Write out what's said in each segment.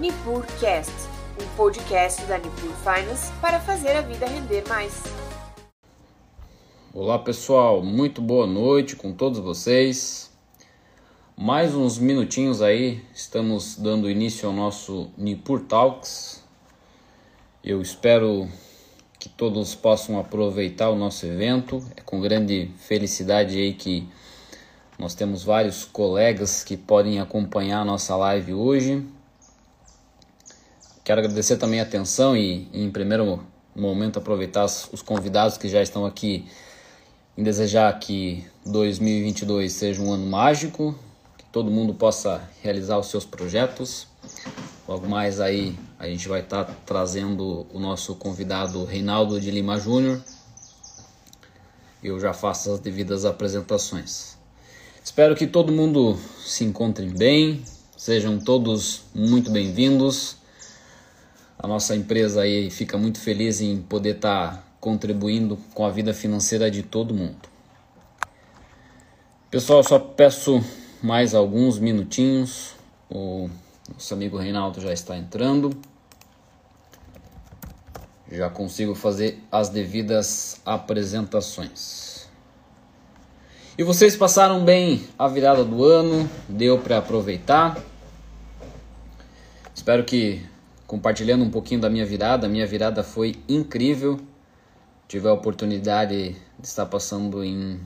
NipurCast, um podcast da Nipur Finance para fazer a vida render mais. Olá pessoal, muito boa noite com todos vocês. Mais uns minutinhos aí, estamos dando início ao nosso Nipur Talks. Eu espero que todos possam aproveitar o nosso evento. É com grande felicidade aí que nós temos vários colegas que podem acompanhar a nossa live hoje. Quero agradecer também a atenção e, em primeiro momento, aproveitar os convidados que já estão aqui em desejar que 2022 seja um ano mágico, que todo mundo possa realizar os seus projetos. Logo mais aí a gente vai estar tá trazendo o nosso convidado Reinaldo de Lima Júnior. Eu já faço as devidas apresentações. Espero que todo mundo se encontre bem, sejam todos muito bem-vindos. A nossa empresa aí fica muito feliz em poder estar tá contribuindo com a vida financeira de todo mundo. Pessoal, só peço mais alguns minutinhos. O nosso amigo Reinaldo já está entrando. Já consigo fazer as devidas apresentações. E vocês passaram bem a virada do ano? Deu para aproveitar? Espero que compartilhando um pouquinho da minha virada. A minha virada foi incrível. Tive a oportunidade de estar passando em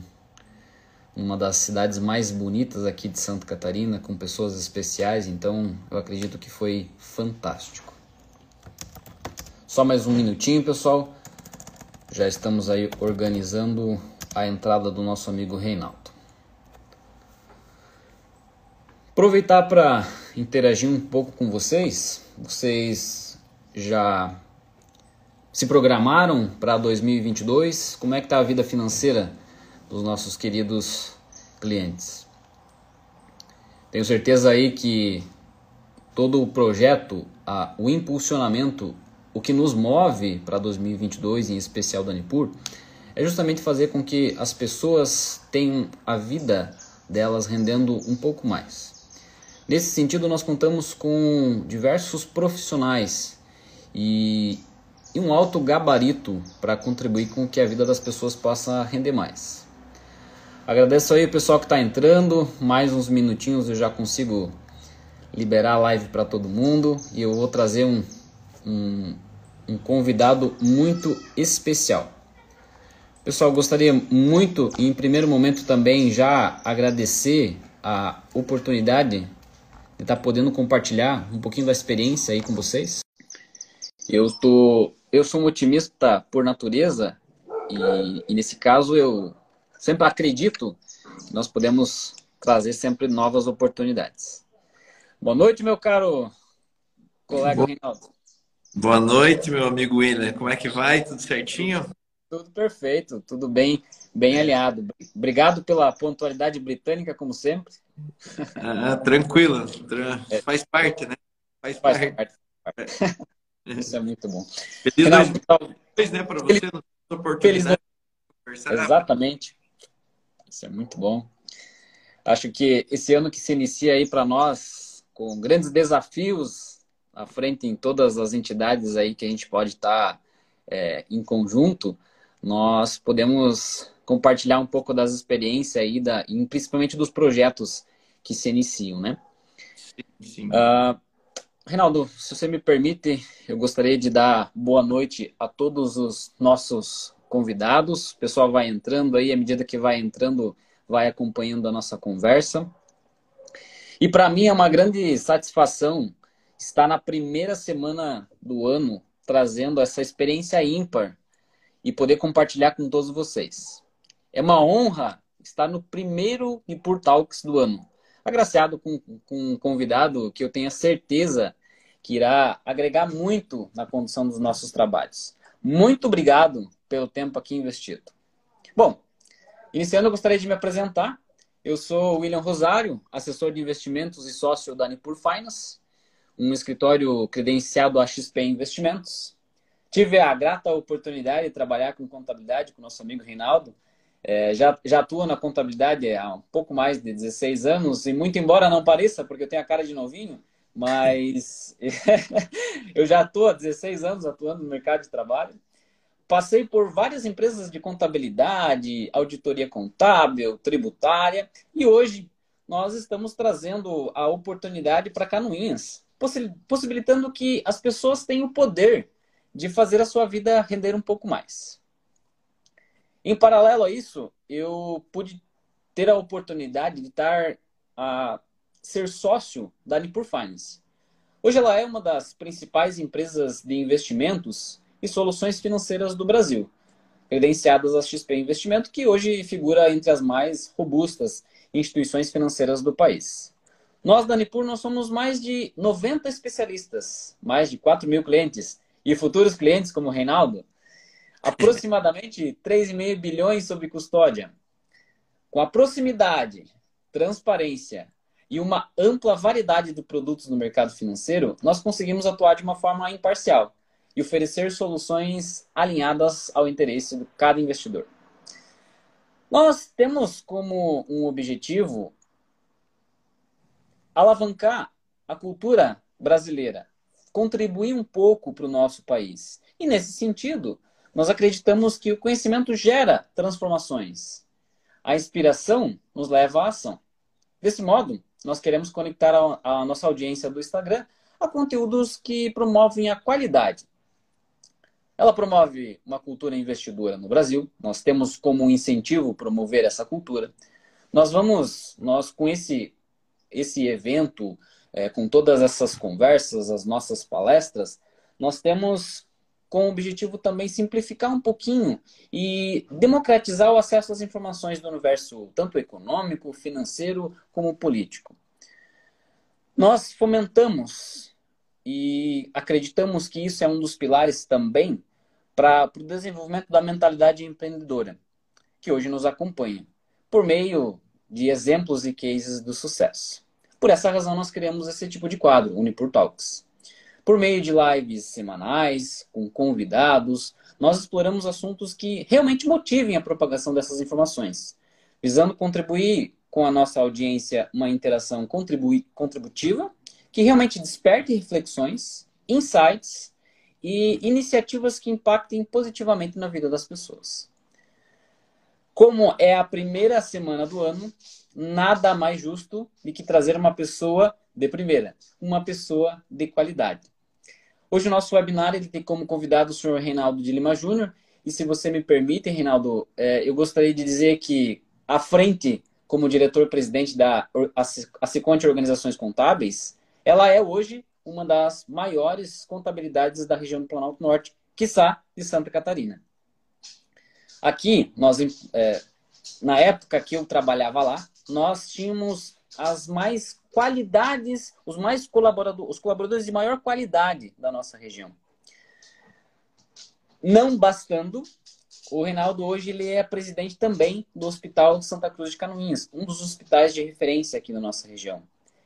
uma das cidades mais bonitas aqui de Santa Catarina, com pessoas especiais, então eu acredito que foi fantástico. Só mais um minutinho, pessoal. Já estamos aí organizando a entrada do nosso amigo Reinaldo. Aproveitar para interagir um pouco com vocês. Vocês já se programaram para 2022? Como é que está a vida financeira dos nossos queridos clientes? Tenho certeza aí que todo o projeto, a, o impulsionamento, o que nos move para 2022, em especial da Nipur, é justamente fazer com que as pessoas tenham a vida delas rendendo um pouco mais. Nesse sentido, nós contamos com diversos profissionais e, e um alto gabarito para contribuir com que a vida das pessoas possa render mais. Agradeço aí o pessoal que está entrando, mais uns minutinhos eu já consigo liberar a live para todo mundo e eu vou trazer um, um, um convidado muito especial. Pessoal, gostaria muito, em primeiro momento também, já agradecer a oportunidade de estar tá podendo compartilhar um pouquinho da experiência aí com vocês. Eu tô, eu sou um otimista por natureza e, e nesse caso eu sempre acredito que nós podemos trazer sempre novas oportunidades. Boa noite, meu caro colega Boa... Reinaldo. Boa noite, meu amigo William. Como é que vai? Tudo certinho? Tudo perfeito, tudo bem, bem alinhado. Obrigado pela pontualidade britânica, como sempre. Ah, tranquilo, é. faz parte, né? Faz, faz parte. parte. Isso é muito bom. Feliz Final, 2022, né, para você, feliz, oportunidade feliz, Exatamente. Isso é muito bom. Acho que esse ano que se inicia aí para nós, com grandes desafios à frente em todas as entidades aí que a gente pode estar tá, é, em conjunto, nós podemos compartilhar um pouco das experiências aí, da, e principalmente dos projetos que se iniciam, né? Sim, sim. Uh, Reinaldo, se você me permite, eu gostaria de dar boa noite a todos os nossos convidados. O pessoal vai entrando aí, à medida que vai entrando, vai acompanhando a nossa conversa. E para mim é uma grande satisfação estar na primeira semana do ano trazendo essa experiência ímpar e poder compartilhar com todos vocês. É uma honra estar no primeiro Nipur Talks do ano, agraciado com, com um convidado que eu tenho certeza que irá agregar muito na condução dos nossos trabalhos. Muito obrigado pelo tempo aqui investido. Bom, iniciando, eu gostaria de me apresentar. Eu sou William Rosário, assessor de investimentos e sócio da Nipur Finance, um escritório credenciado a XP Investimentos. Tive a grata oportunidade de trabalhar com contabilidade com nosso amigo Reinaldo. É, já, já atuo na contabilidade há um pouco mais de 16 anos e muito embora não pareça, porque eu tenho a cara de novinho, mas eu já estou há 16 anos atuando no mercado de trabalho. Passei por várias empresas de contabilidade, auditoria contábil, tributária, e hoje nós estamos trazendo a oportunidade para Canoinhas, possibilitando que as pessoas tenham o poder de fazer a sua vida render um pouco mais. Em paralelo a isso, eu pude ter a oportunidade de estar a ser sócio da Nipur Finance. Hoje ela é uma das principais empresas de investimentos e soluções financeiras do Brasil, credenciadas à XP Investimento, que hoje figura entre as mais robustas instituições financeiras do país. Nós da Nipur nós somos mais de 90 especialistas, mais de 4 mil clientes e futuros clientes como o Reinaldo, aproximadamente 3,5 bilhões sob custódia. Com a proximidade, transparência e uma ampla variedade de produtos no mercado financeiro, nós conseguimos atuar de uma forma imparcial e oferecer soluções alinhadas ao interesse de cada investidor. Nós temos como um objetivo alavancar a cultura brasileira, contribuir um pouco para o nosso país. E nesse sentido, nós acreditamos que o conhecimento gera transformações. A inspiração nos leva à ação. Desse modo, nós queremos conectar a, a nossa audiência do Instagram a conteúdos que promovem a qualidade ela promove uma cultura investidora no Brasil. Nós temos como incentivo promover essa cultura. Nós vamos, nós com esse esse evento, é, com todas essas conversas, as nossas palestras, nós temos com o objetivo também simplificar um pouquinho e democratizar o acesso às informações do universo tanto econômico, financeiro como político. Nós fomentamos e acreditamos que isso é um dos pilares também para o desenvolvimento da mentalidade empreendedora, que hoje nos acompanha, por meio de exemplos e cases do sucesso. Por essa razão, nós criamos esse tipo de quadro, Unipur Talks. Por meio de lives semanais, com convidados, nós exploramos assuntos que realmente motivem a propagação dessas informações, visando contribuir com a nossa audiência uma interação contributiva que realmente desperte reflexões, insights e iniciativas que impactem positivamente na vida das pessoas. Como é a primeira semana do ano, nada mais justo do que trazer uma pessoa de primeira, uma pessoa de qualidade. Hoje o nosso webinar ele tem como convidado o senhor Reinaldo de Lima Júnior. E se você me permite, Reinaldo, é, eu gostaria de dizer que à frente, como diretor-presidente da Aciconte Organizações Contábeis, ela é hoje uma das maiores contabilidades da região do Planalto Norte, quiçá de Santa Catarina. Aqui, nós, é, na época que eu trabalhava lá, nós tínhamos as mais qualidades, os mais colaboradores, os colaboradores de maior qualidade da nossa região. Não bastando, o Reinaldo hoje ele é presidente também do Hospital de Santa Cruz de Canoinhas, um dos hospitais de referência aqui na nossa região.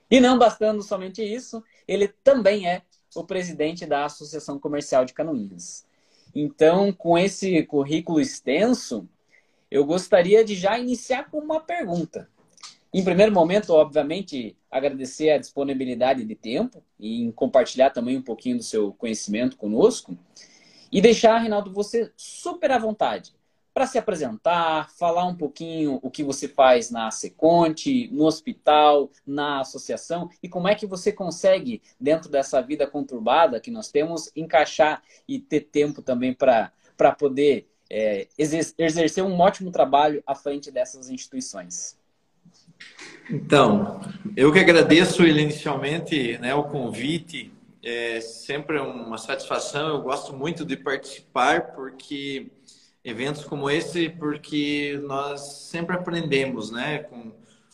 E não bastando somente isso, ele também é o presidente da Associação Comercial de Canoinhas. Então, com esse currículo extenso, eu gostaria de já iniciar com uma pergunta. Em primeiro momento, obviamente, agradecer a disponibilidade de tempo e compartilhar também um pouquinho do seu conhecimento conosco. E deixar, Reinaldo, você super à vontade para se apresentar, falar um pouquinho o que você faz na Seconte, no hospital, na associação e como é que você consegue, dentro dessa vida conturbada que nós temos, encaixar e ter tempo também para poder é, exercer um ótimo trabalho à frente dessas instituições. Então, eu que agradeço inicialmente né, o convite. É sempre uma satisfação. Eu gosto muito de participar porque eventos como esse porque nós sempre aprendemos, né? Com,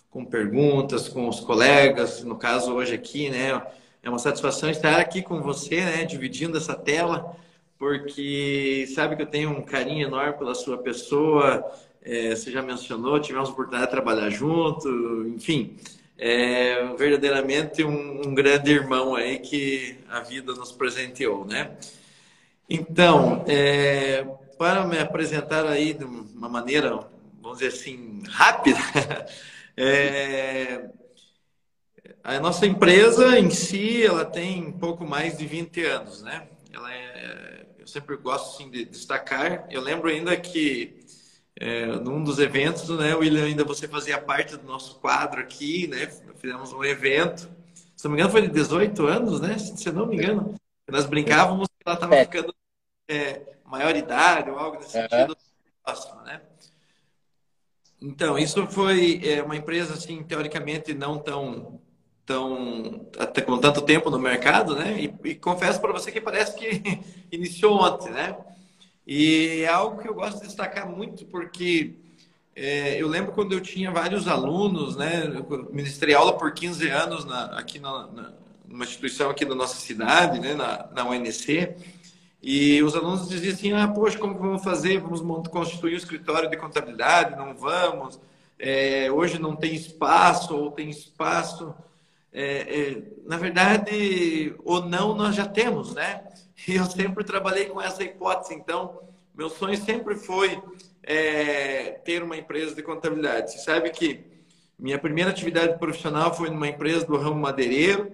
com perguntas, com os colegas, no caso hoje aqui, né? É uma satisfação estar aqui com você, né? Dividindo essa tela, porque sabe que eu tenho um carinho enorme pela sua pessoa. É, você já mencionou, tivemos a oportunidade de trabalhar junto, enfim. É verdadeiramente um, um grande irmão aí que a vida nos presenteou, né? Então, é, para me apresentar aí de uma maneira, vamos dizer assim, rápida, é, a nossa empresa em si, ela tem pouco mais de 20 anos, né? Ela é, eu sempre gosto assim, de destacar. Eu lembro ainda que é, num dos eventos, né, William, ainda você fazia parte do nosso quadro aqui, né? Fizemos um evento. Se não me engano, foi de 18 anos, né? Se não me engano. Nós brincávamos que ela estava é. ficando é, maioridade ou algo nesse sentido próximo, né? Então, isso foi é, uma empresa, assim, teoricamente não tão, tão até com tanto tempo no mercado, né? E, e confesso para você que parece que iniciou ontem, né? E é algo que eu gosto de destacar muito porque é, eu lembro quando eu tinha vários alunos, né? Eu ministrei aula por 15 anos na, aqui na, na, numa instituição aqui da nossa cidade, né? Na, na UNC. E os alunos diziam assim: ah, poxa, como vamos fazer? Vamos constituir um escritório de contabilidade? Não vamos. É, hoje não tem espaço, ou tem espaço. É, é, na verdade, ou não, nós já temos, né? E eu sempre trabalhei com essa hipótese. Então, meu sonho sempre foi é, ter uma empresa de contabilidade. Você sabe que minha primeira atividade profissional foi numa empresa do ramo madeireiro.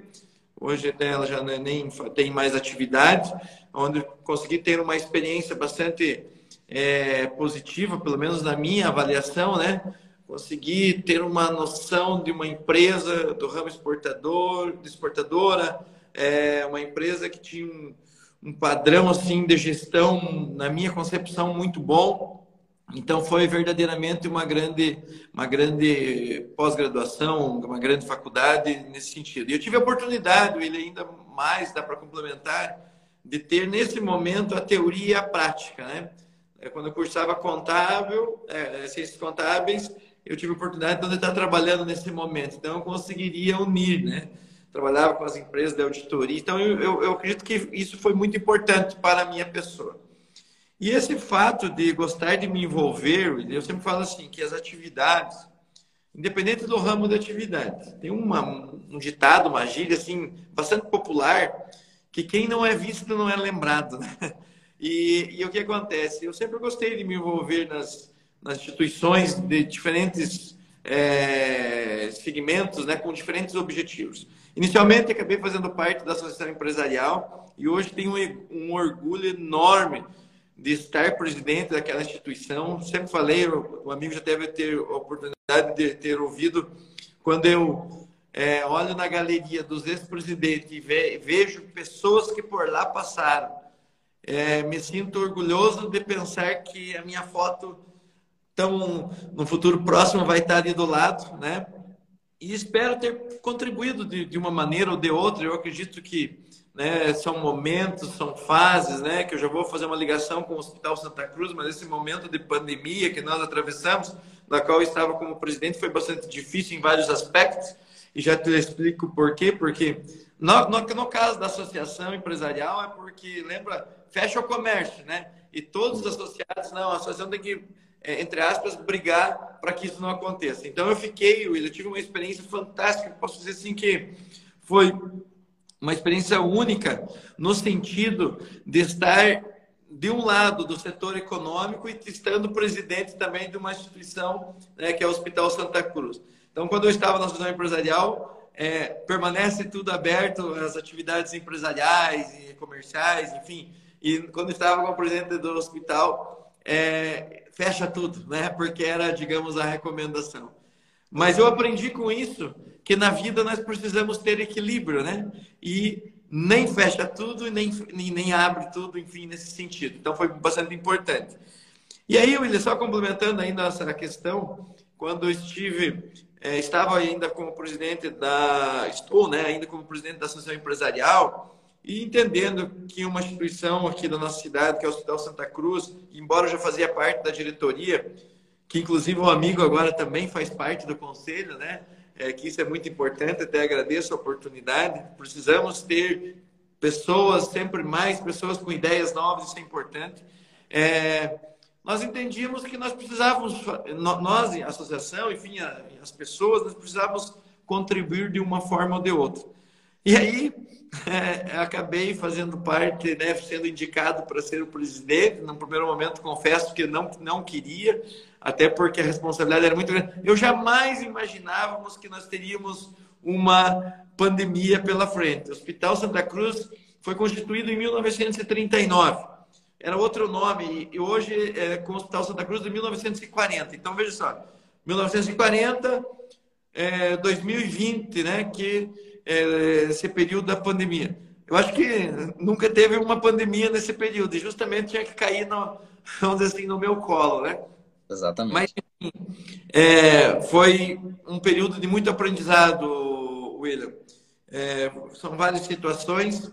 Hoje ela já é nem tem mais atividade, onde consegui ter uma experiência bastante é, positiva, pelo menos na minha avaliação, né? Consegui ter uma noção de uma empresa do ramo exportador, de exportadora, é, uma empresa que tinha um, um padrão assim de gestão, na minha concepção, muito bom. Então foi verdadeiramente uma grande, uma grande pós-graduação, uma grande faculdade nesse sentido. E eu tive a oportunidade, ele ainda mais dá para complementar, de ter nesse momento a teoria e a prática, né? É, quando eu cursava contábil, é, ciências contábeis, eu tive a oportunidade de estar trabalhando nesse momento. Então eu conseguiria unir, né? Trabalhava com as empresas de auditoria. Então, eu, eu, acredito que isso foi muito importante para a minha pessoa. E esse fato de gostar de me envolver, eu sempre falo assim, que as atividades, independente do ramo da atividade, tem uma, um ditado, uma gíria assim, bastante popular, que quem não é visto não é lembrado. Né? E, e o que acontece? Eu sempre gostei de me envolver nas, nas instituições de diferentes é, segmentos, né, com diferentes objetivos. Inicialmente, acabei fazendo parte da associação empresarial e hoje tenho um orgulho enorme de estar presidente daquela instituição. Sempre falei, o amigo já deve ter a oportunidade de ter ouvido, quando eu é, olho na galeria dos ex-presidentes e ve vejo pessoas que por lá passaram, é, me sinto orgulhoso de pensar que a minha foto, tão, no futuro próximo, vai estar ali do lado, né? E espero ter contribuído de, de, uma maneira ou de outra. Eu acredito que né, são momentos, são fases, né, que eu já vou fazer uma ligação com o Hospital Santa Cruz, mas esse momento de pandemia que nós atravessamos, na qual eu estava como presidente, foi bastante difícil em vários aspectos, e já te explico por quê, porque no, no, no caso da associação empresarial é porque, lembra, fecha o comércio, né? E todos os associados, não, a associação tem que é, entre aspas, brigar para que isso não aconteça. Então eu fiquei, eu tive uma experiência fantástica, posso dizer assim que foi uma experiência única no sentido de estar de um lado do setor econômico e estando presidente também de uma instituição né, que é o Hospital Santa Cruz. Então, quando eu estava na associação empresarial, é, permanece tudo aberto, as atividades empresariais e comerciais, enfim. E quando estava como presidente do hospital, é, fecha tudo, né? Porque era, digamos, a recomendação. Mas eu aprendi com isso que na vida nós precisamos ter equilíbrio, né? E nem fecha tudo e nem, nem abre tudo, enfim, nesse sentido. Então foi bastante importante. E aí, William, só complementando ainda essa questão, quando eu estive, é, estava ainda como presidente da, estou, né, ainda como presidente da Associação Empresarial, e entendendo que uma instituição aqui da nossa cidade, que é o Hospital Santa Cruz, embora eu já fazia parte da diretoria, que inclusive um amigo agora também faz parte do conselho, né? É, que isso é muito importante, até agradeço a oportunidade. Precisamos ter pessoas, sempre mais pessoas com ideias novas, isso é importante. É, nós entendíamos que nós precisávamos, nós, a associação, enfim, as pessoas, nós precisávamos contribuir de uma forma ou de outra. E aí, é, acabei fazendo parte, né, sendo indicado para ser o presidente. No primeiro momento, confesso que não, não queria, até porque a responsabilidade era muito grande. Eu jamais imaginávamos que nós teríamos uma pandemia pela frente. O Hospital Santa Cruz foi constituído em 1939. Era outro nome e hoje é com o Hospital Santa Cruz de 1940. Então veja só, 1940, é, 2020, né, que esse período da pandemia. Eu acho que nunca teve uma pandemia nesse período e justamente tinha que cair no, vamos assim, no meu colo, né? Exatamente. Mas, enfim, é, foi um período de muito aprendizado, William. É, são várias situações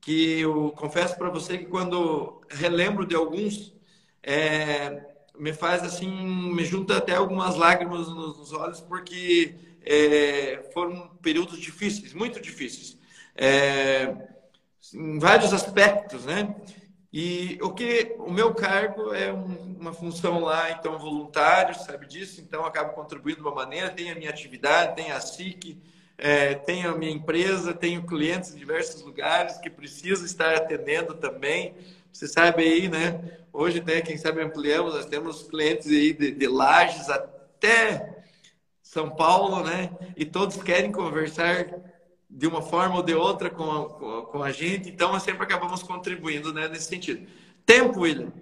que eu confesso para você que quando relembro de alguns, é, me faz assim, me junta até algumas lágrimas nos olhos, porque é, foram períodos difíceis, muito difíceis, é, em vários aspectos, né? E o que o meu cargo é um, uma função lá, então voluntário, sabe disso, então acabo contribuindo de uma maneira, tenho a minha atividade, tenho a SIC, é, tenho a minha empresa, tenho clientes em diversos lugares que preciso estar atendendo também. Você sabe aí, né? Hoje, né, quem sabe ampliamos, nós temos clientes aí de, de Lages até São Paulo, né? E todos querem conversar de uma forma ou de outra com a, com a, gente, então nós sempre acabamos contribuindo né, nesse sentido. Tempo, William.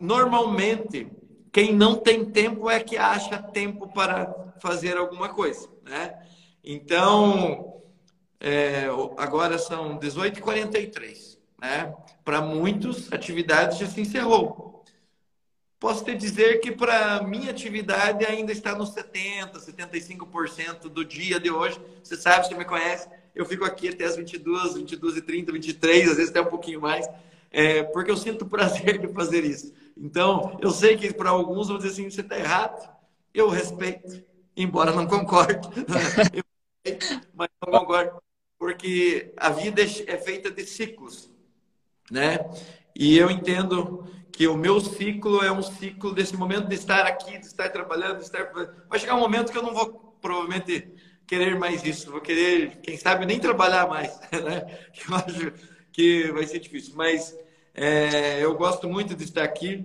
Normalmente, quem não tem tempo é que acha tempo para fazer alguma coisa, né? Então, é, agora são 18h43, né? Para muitos, a atividade já se encerrou posso te dizer que para minha atividade ainda está nos 70%, 75% do dia de hoje. Você sabe, você me conhece, eu fico aqui até as 22, 22 e 30, 23, às vezes até um pouquinho mais, é, porque eu sinto prazer de fazer isso. Então, eu sei que para alguns vão dizer assim, você está errado, eu respeito, embora não concorde, mas não concordo, porque a vida é feita de ciclos, né? E eu entendo que o meu ciclo é um ciclo desse momento de estar aqui, de estar trabalhando, de estar. Vai chegar um momento que eu não vou provavelmente querer mais isso, vou querer, quem sabe, nem trabalhar mais, né? Eu acho que vai ser difícil, mas é, eu gosto muito de estar aqui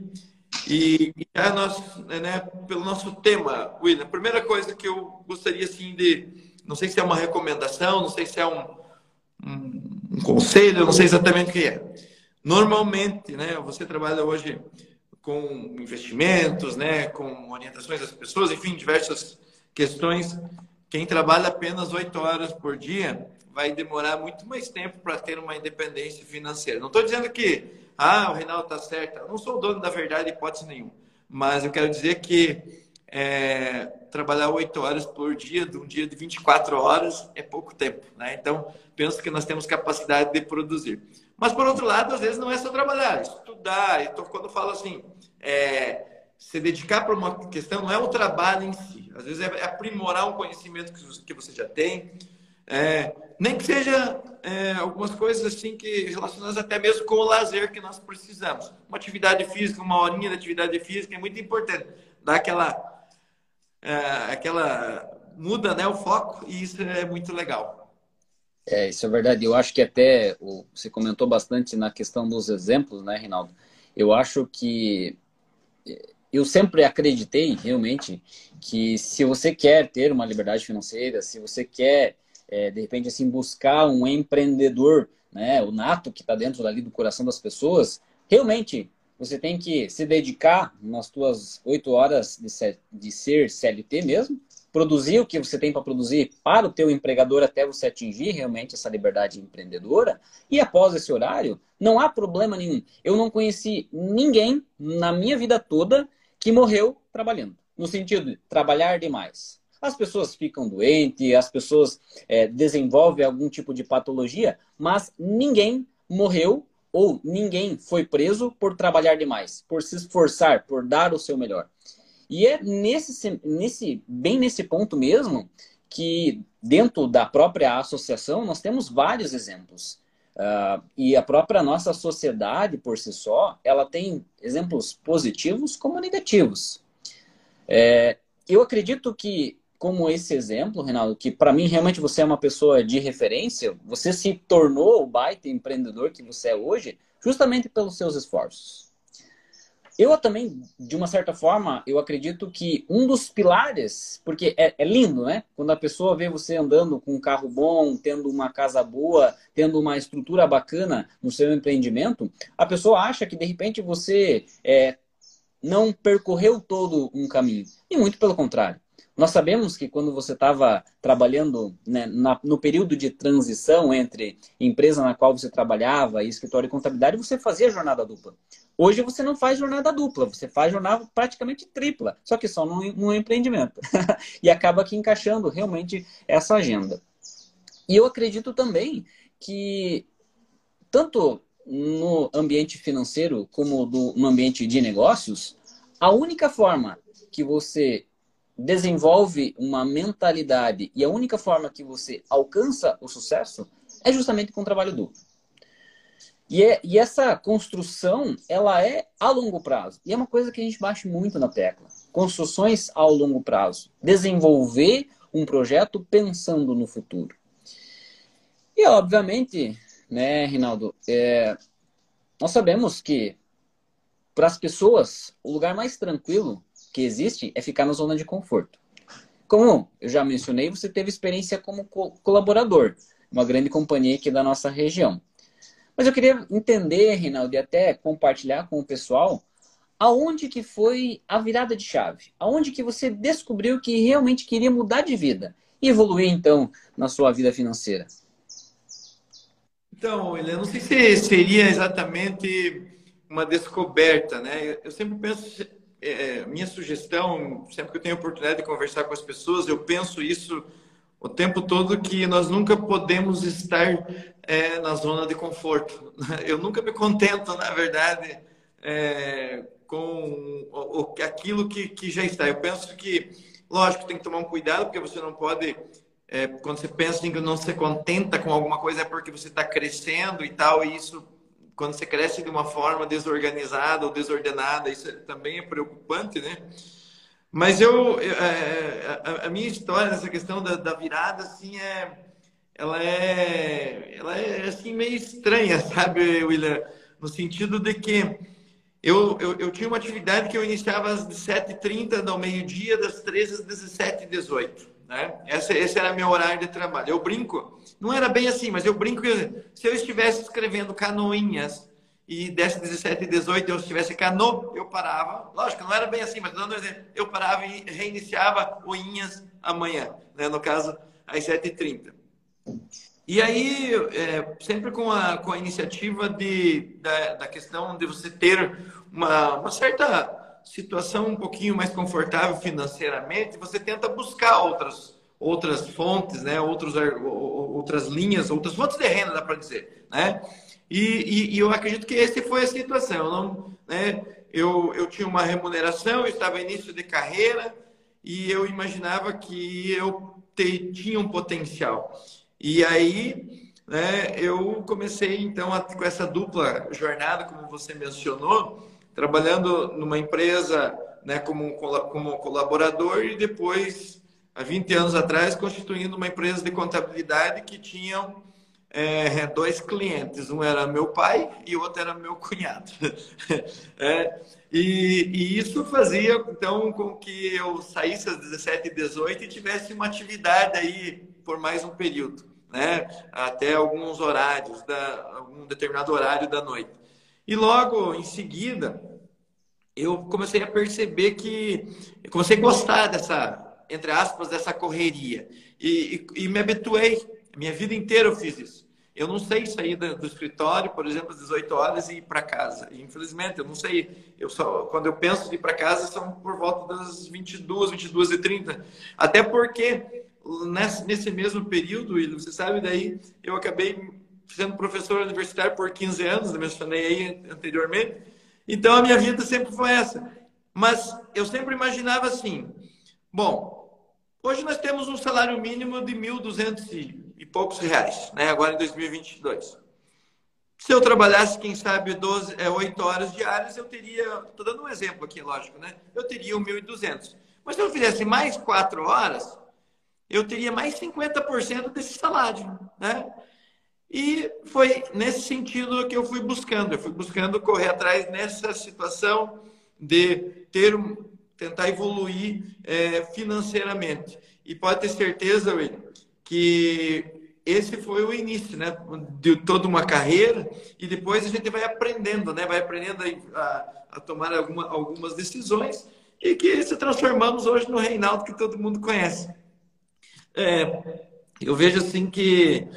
e, e é né, pelo nosso tema, William. A primeira coisa que eu gostaria assim de, não sei se é uma recomendação, não sei se é um, um, um conselho, não sei exatamente o que é Normalmente, né, você trabalha hoje com investimentos, né, com orientações das pessoas, enfim, diversas questões. Quem trabalha apenas oito horas por dia vai demorar muito mais tempo para ter uma independência financeira. Não estou dizendo que, ah, o Reinaldo está certo. Eu não sou dono da verdade, hipótese nenhuma. Mas eu quero dizer que é, trabalhar oito horas por dia, de um dia de 24 horas, é pouco tempo. Né? Então, penso que nós temos capacidade de produzir. Mas, por outro lado, às vezes não é só trabalhar, é estudar. Então, quando eu falo assim, é, se dedicar para uma questão, não é o trabalho em si. Às vezes é aprimorar um conhecimento que você já tem. É, nem que seja é, algumas coisas assim que relacionadas até mesmo com o lazer que nós precisamos. Uma atividade física, uma horinha de atividade física é muito importante. Dar aquela, é, aquela muda né, o foco e isso é muito legal. É, isso é verdade. Eu acho que até você comentou bastante na questão dos exemplos, né, Rinaldo? Eu acho que eu sempre acreditei realmente que se você quer ter uma liberdade financeira, se você quer é, de repente assim buscar um empreendedor, né, o nato que está dentro dali do coração das pessoas, realmente você tem que se dedicar nas suas oito horas de, de ser CLT mesmo, produzir o que você tem para produzir para o teu empregador até você atingir realmente essa liberdade empreendedora. E após esse horário, não há problema nenhum. Eu não conheci ninguém na minha vida toda que morreu trabalhando. No sentido de trabalhar demais. As pessoas ficam doentes, as pessoas é, desenvolvem algum tipo de patologia, mas ninguém morreu ou ninguém foi preso por trabalhar demais, por se esforçar, por dar o seu melhor. E é nesse, nesse, bem nesse ponto mesmo que, dentro da própria associação, nós temos vários exemplos. Uh, e a própria nossa sociedade, por si só, ela tem exemplos positivos como negativos. É, eu acredito que, como esse exemplo, Reinaldo, que para mim realmente você é uma pessoa de referência, você se tornou o baita empreendedor que você é hoje, justamente pelos seus esforços. Eu também, de uma certa forma, eu acredito que um dos pilares, porque é, é, lindo, né? Quando a pessoa vê você andando com um carro bom, tendo uma casa boa, tendo uma estrutura bacana no seu empreendimento, a pessoa acha que de repente você é, não percorreu todo um caminho. E muito pelo contrário. Nós sabemos que quando você estava trabalhando né, na, no período de transição entre empresa na qual você trabalhava e escritório de contabilidade, você fazia jornada dupla. Hoje você não faz jornada dupla, você faz jornada praticamente tripla, só que só no, no empreendimento. e acaba aqui encaixando realmente essa agenda. E eu acredito também que tanto no ambiente financeiro como do, no ambiente de negócios, a única forma que você desenvolve uma mentalidade e a única forma que você alcança o sucesso é justamente com o trabalho duplo. E, é, e essa construção, ela é a longo prazo. E é uma coisa que a gente bate muito na tecla. Construções ao longo prazo. Desenvolver um projeto pensando no futuro. E, obviamente, né, Rinaldo, é, nós sabemos que para as pessoas, o lugar mais tranquilo que existe é ficar na zona de conforto. Como eu já mencionei, você teve experiência como co colaborador, uma grande companhia aqui da nossa região. Mas eu queria entender, Reinaldo, e até compartilhar com o pessoal, aonde que foi a virada de chave? Aonde que você descobriu que realmente queria mudar de vida e evoluir, então, na sua vida financeira? Então, eu não sei se seria exatamente uma descoberta, né? Eu sempre penso é, minha sugestão, sempre que eu tenho oportunidade de conversar com as pessoas, eu penso isso o tempo todo que nós nunca podemos estar é, na zona de conforto. Eu nunca me contento, na verdade, é, com o, aquilo que, que já está. Eu penso que, lógico, tem que tomar um cuidado, porque você não pode é, quando você pensa em que não se contenta com alguma coisa é porque você está crescendo e tal, e isso quando você cresce de uma forma desorganizada ou desordenada, isso também é preocupante, né? Mas eu, eu é, a, a, minha história nessa questão da, da, virada, assim, é, ela é, ela é assim meio estranha, sabe, William? No sentido de que eu, eu, eu tinha uma atividade que eu iniciava às 7h30 ao meio-dia, das 13 às 17h18. Né? Esse, esse era meu horário de trabalho. Eu brinco, não era bem assim, mas eu brinco que se eu estivesse escrevendo canoinhas e desse 17 e 18 eu estivesse cano, eu parava. Lógico, não era bem assim, mas dando exemplo, eu parava e reiniciava oinhas amanhã, né? no caso, às 7h30. E aí, é, sempre com a, com a iniciativa de, da, da questão de você ter uma, uma certa situação um pouquinho mais confortável financeiramente, você tenta buscar outras outras fontes, né? Outros, outras linhas, outras fontes de renda, dá para dizer, né? E, e, e, eu acredito que esse foi a situação. Eu, não, né? eu, eu tinha uma remuneração, eu estava início de carreira e eu imaginava que eu te, tinha um potencial. E aí, né, eu comecei então a, com essa dupla jornada, como você mencionou, trabalhando numa empresa né, como, como colaborador e depois, há 20 anos atrás, constituindo uma empresa de contabilidade que tinham é, dois clientes. Um era meu pai e o outro era meu cunhado. é, e, e, isso fazia, então, com que eu saísse às 17 e 18 e tivesse uma atividade aí por mais um período, né? até alguns horários, da, algum determinado horário da noite. E logo em seguida, eu comecei a perceber que eu comecei a gostar dessa, entre aspas, dessa correria. E, e, e me habituei. Minha vida inteira eu fiz isso. Eu não sei sair do, escritório, por exemplo, às 18 horas e ir para casa. infelizmente, eu não sei. Eu só, quando eu penso em ir para casa, são por volta das 22, 22 e 30. Até porque nesse, mesmo período, você sabe, daí eu acabei sendo professor universitário por 15 anos, mencionei aí anteriormente. Então a minha vida sempre foi essa. Mas eu sempre imaginava assim: bom, hoje nós temos um salário mínimo de 1.200 e, e poucos reais, né? agora em 2022. Se eu trabalhasse, quem sabe, 12, é, 8 horas diárias, eu teria. Estou dando um exemplo aqui, lógico, né? Eu teria 1.200. Mas se eu fizesse mais 4 horas, eu teria mais 50% desse salário, né? E foi nesse sentido que eu fui buscando. Eu fui buscando correr atrás nessa situação de ter tentar evoluir é, financeiramente. E pode ter certeza, William, que esse foi o início, né, de toda uma carreira e depois a gente vai aprendendo, né, vai aprendendo a, a tomar alguma, algumas decisões e que se transformamos hoje no Reinaldo que todo mundo conhece. É, eu vejo assim que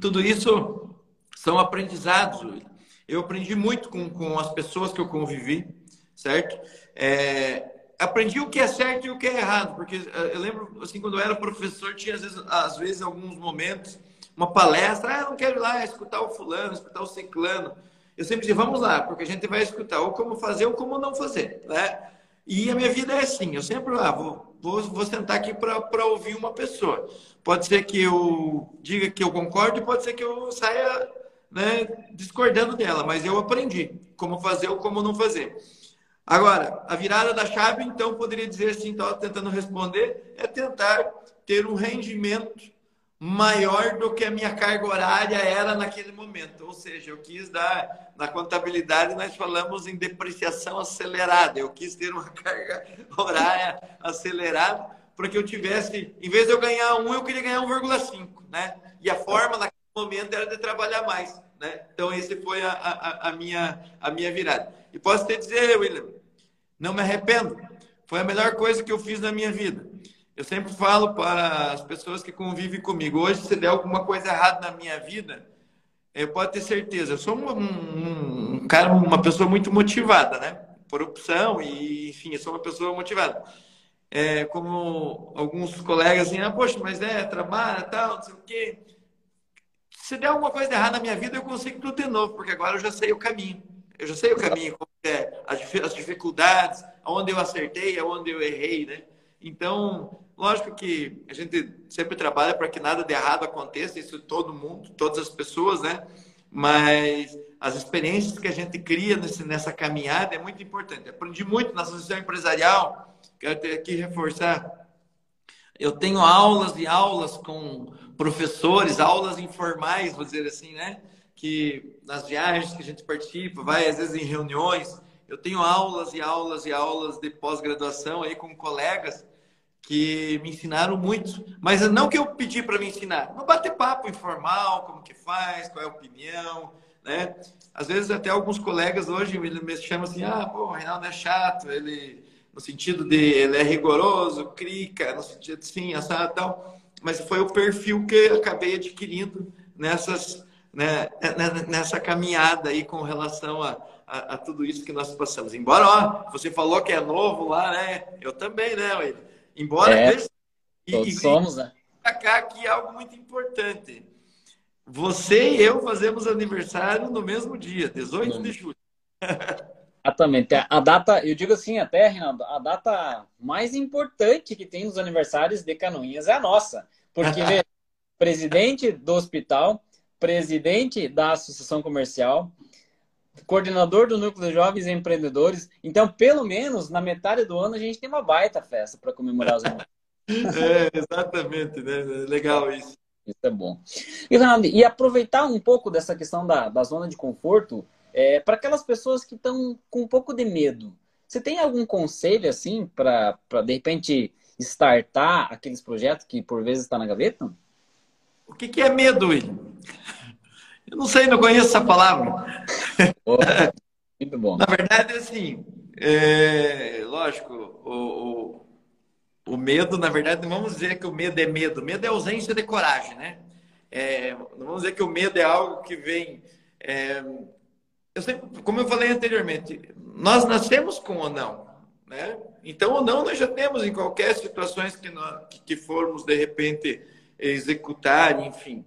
tudo isso são aprendizados. Eu aprendi muito com, com as pessoas que eu convivi, certo? É, aprendi o que é certo e o que é errado, porque eh, eu lembro, assim, quando eu era professor, tinha às vezes, às vezes alguns momentos, uma palestra, ah, eu não quero ir lá escutar o fulano, escutar o ciclano. Eu sempre dizia, vamos lá, porque a gente vai escutar ou como fazer ou como não fazer, né? E a minha vida é assim, eu sempre ah, vou, vou, vou sentar aqui para ouvir uma pessoa. Pode ser que eu diga que eu concordo pode ser que eu saia né, discordando dela, mas eu aprendi como fazer ou como não fazer. Agora, a virada da chave, então, poderia dizer assim, estava tentando responder, é tentar ter um rendimento maior do que a minha carga horária era naquele momento. Ou seja, eu quis dar, na contabilidade, nós falamos em depreciação acelerada. Eu quis ter uma carga horária acelerada para que eu tivesse, em vez de eu ganhar um, eu queria ganhar 1,5, né? E a forma naquele momento era de trabalhar mais, né? Então, esse foi a, a, a minha, a minha virada. E posso te dizer, William, não me arrependo. Foi a melhor coisa que eu fiz na minha vida. Eu sempre falo para as pessoas que convivem comigo, hoje se der alguma coisa errada na minha vida, eu pode ter certeza. Eu sou um, um, um cara, uma pessoa muito motivada, né? Por opção e, enfim, eu sou uma pessoa motivada. É, como alguns colegas assim, ah, poxa, mas é, trabalha, tal, não sei o quê. Se der alguma coisa errada na minha vida, eu consigo tudo de novo, porque agora eu já sei o caminho. Eu já sei o caminho, é, as dificuldades, aonde eu acertei, aonde eu errei, né? Então, lógico que a gente sempre trabalha para que nada de errado aconteça, isso todo mundo, todas as pessoas, né? Mas as experiências que a gente cria nesse, nessa caminhada é muito importante. Aprendi muito na associação empresarial, quero ter aqui reforçar. Eu tenho aulas e aulas com professores, aulas informais, vou dizer assim, né? que nas viagens que a gente participa, vai às vezes em reuniões, eu tenho aulas e aulas e aulas de pós-graduação aí com colegas que me ensinaram muito, mas não que eu pedi para me ensinar, não bater papo informal, como que faz, qual é a opinião, né? Às vezes até alguns colegas hoje me chamam assim, ah, pô, o Reinaldo é chato, ele no sentido de ele é rigoroso, crica, no sentido de sim, assado tal, mas foi o perfil que acabei adquirindo nessas né, nessa caminhada aí com relação a, a, a, tudo isso que nós passamos. Embora, ó, você falou que é novo lá, né? Eu também, né, Will? Embora... É, e, todos e, somos, né? cá aqui algo muito importante. Você e eu fazemos aniversário no mesmo dia, 18 no... de julho. Exatamente. A data, eu digo assim até, Renato, a data mais importante que tem nos aniversários de Canoinhas é a nossa. Porque, presidente do hospital, presidente da Associação Comercial, coordenador do Núcleo de Jovens Empreendedores. Então, pelo menos na metade do ano, a gente tem uma baita festa para comemorar os anos. É, exatamente, né? Legal isso. Isso é bom. E, Ronaldo, e aproveitar um pouco dessa questão da, da zona de conforto é, para aquelas pessoas que estão com um pouco de medo. Você tem algum conselho, assim, para, de repente, startar aqueles projetos que por vezes está na gaveta? O que, que é medo, William? Eu não sei, não conheço essa palavra. muito bom. Na verdade, assim, é, lógico, o, o, o, medo, na verdade, não vamos dizer que o medo é medo. Medo é ausência de coragem, né? É, não vamos dizer que o medo é algo que vem. É, eu sempre, como eu falei anteriormente, nós nascemos com ou não, né? Então, ou não, nós já temos em qualquer situações que, nós, que, que formos, de repente, executar, enfim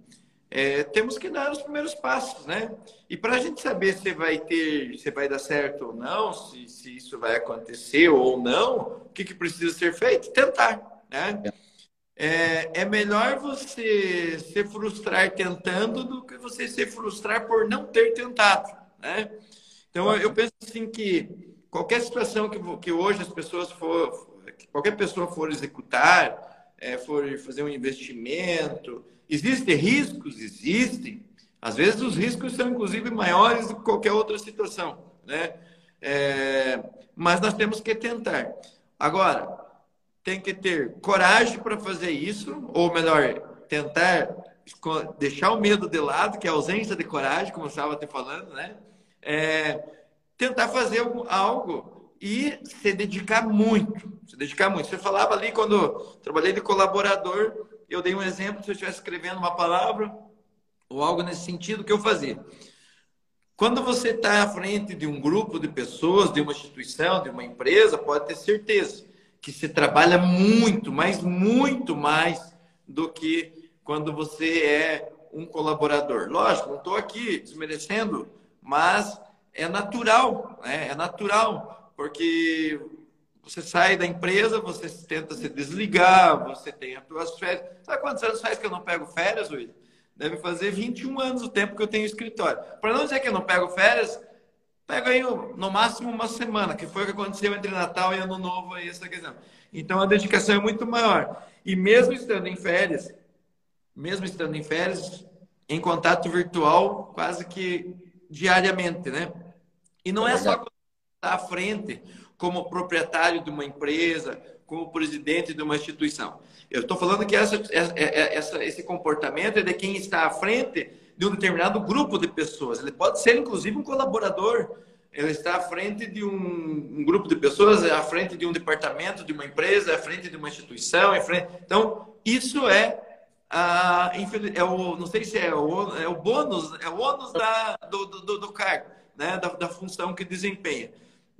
é, temos que dar os primeiros passos, né? E para a gente saber se vai ter, se vai dar certo ou não, se, se isso vai acontecer ou não, o que, que precisa ser feito? Tentar, né? É, é melhor você se frustrar tentando do que você se frustrar por não ter tentado, né? Então, eu penso assim que qualquer situação que, que hoje as pessoas for, qualquer pessoa for executar, é, for fazer um investimento, Existem riscos? Existem. Às vezes os riscos são, inclusive, maiores do que qualquer outra situação. Né? É, mas nós temos que tentar. Agora, tem que ter coragem para fazer isso, ou melhor, tentar deixar o medo de lado, que é a ausência de coragem, como estava te falando, né? É, tentar fazer algo e se dedicar muito, se dedicar muito. Você falava ali quando trabalhei de colaborador, eu dei um exemplo, se eu estivesse escrevendo uma palavra ou algo nesse sentido que eu fazia. Quando você está à frente de um grupo de pessoas, de uma instituição, de uma empresa, pode ter certeza que se trabalha muito, mas muito mais do que quando você é um colaborador. Lógico, não estou aqui desmerecendo, mas é natural, né? é natural, porque você sai da empresa, você tenta se desligar, você tem as suas férias. Sabe quantos anos faz que eu não pego férias, William? Deve fazer 21 anos o tempo que eu tenho escritório. Para não dizer que eu não pego férias, Pega aí no máximo uma semana, que foi o que aconteceu entre Natal e Ano Novo aí essa questão. Então a dedicação é muito maior. E mesmo estando em férias, mesmo estando em férias, em contato virtual quase que diariamente, né? E não é só à frente como proprietário de uma empresa, como presidente de uma instituição. Eu estou falando que essa, essa, esse comportamento é de quem está à frente de um determinado grupo de pessoas. Ele pode ser, inclusive, um colaborador. Ele está à frente de um, um grupo de pessoas, à frente de um departamento, de uma empresa, à frente de uma instituição. Frente... Então, isso é é o, não sei se é o, é o bônus, é o ônus da, do, do, do cargo, né? da, da função que desempenha.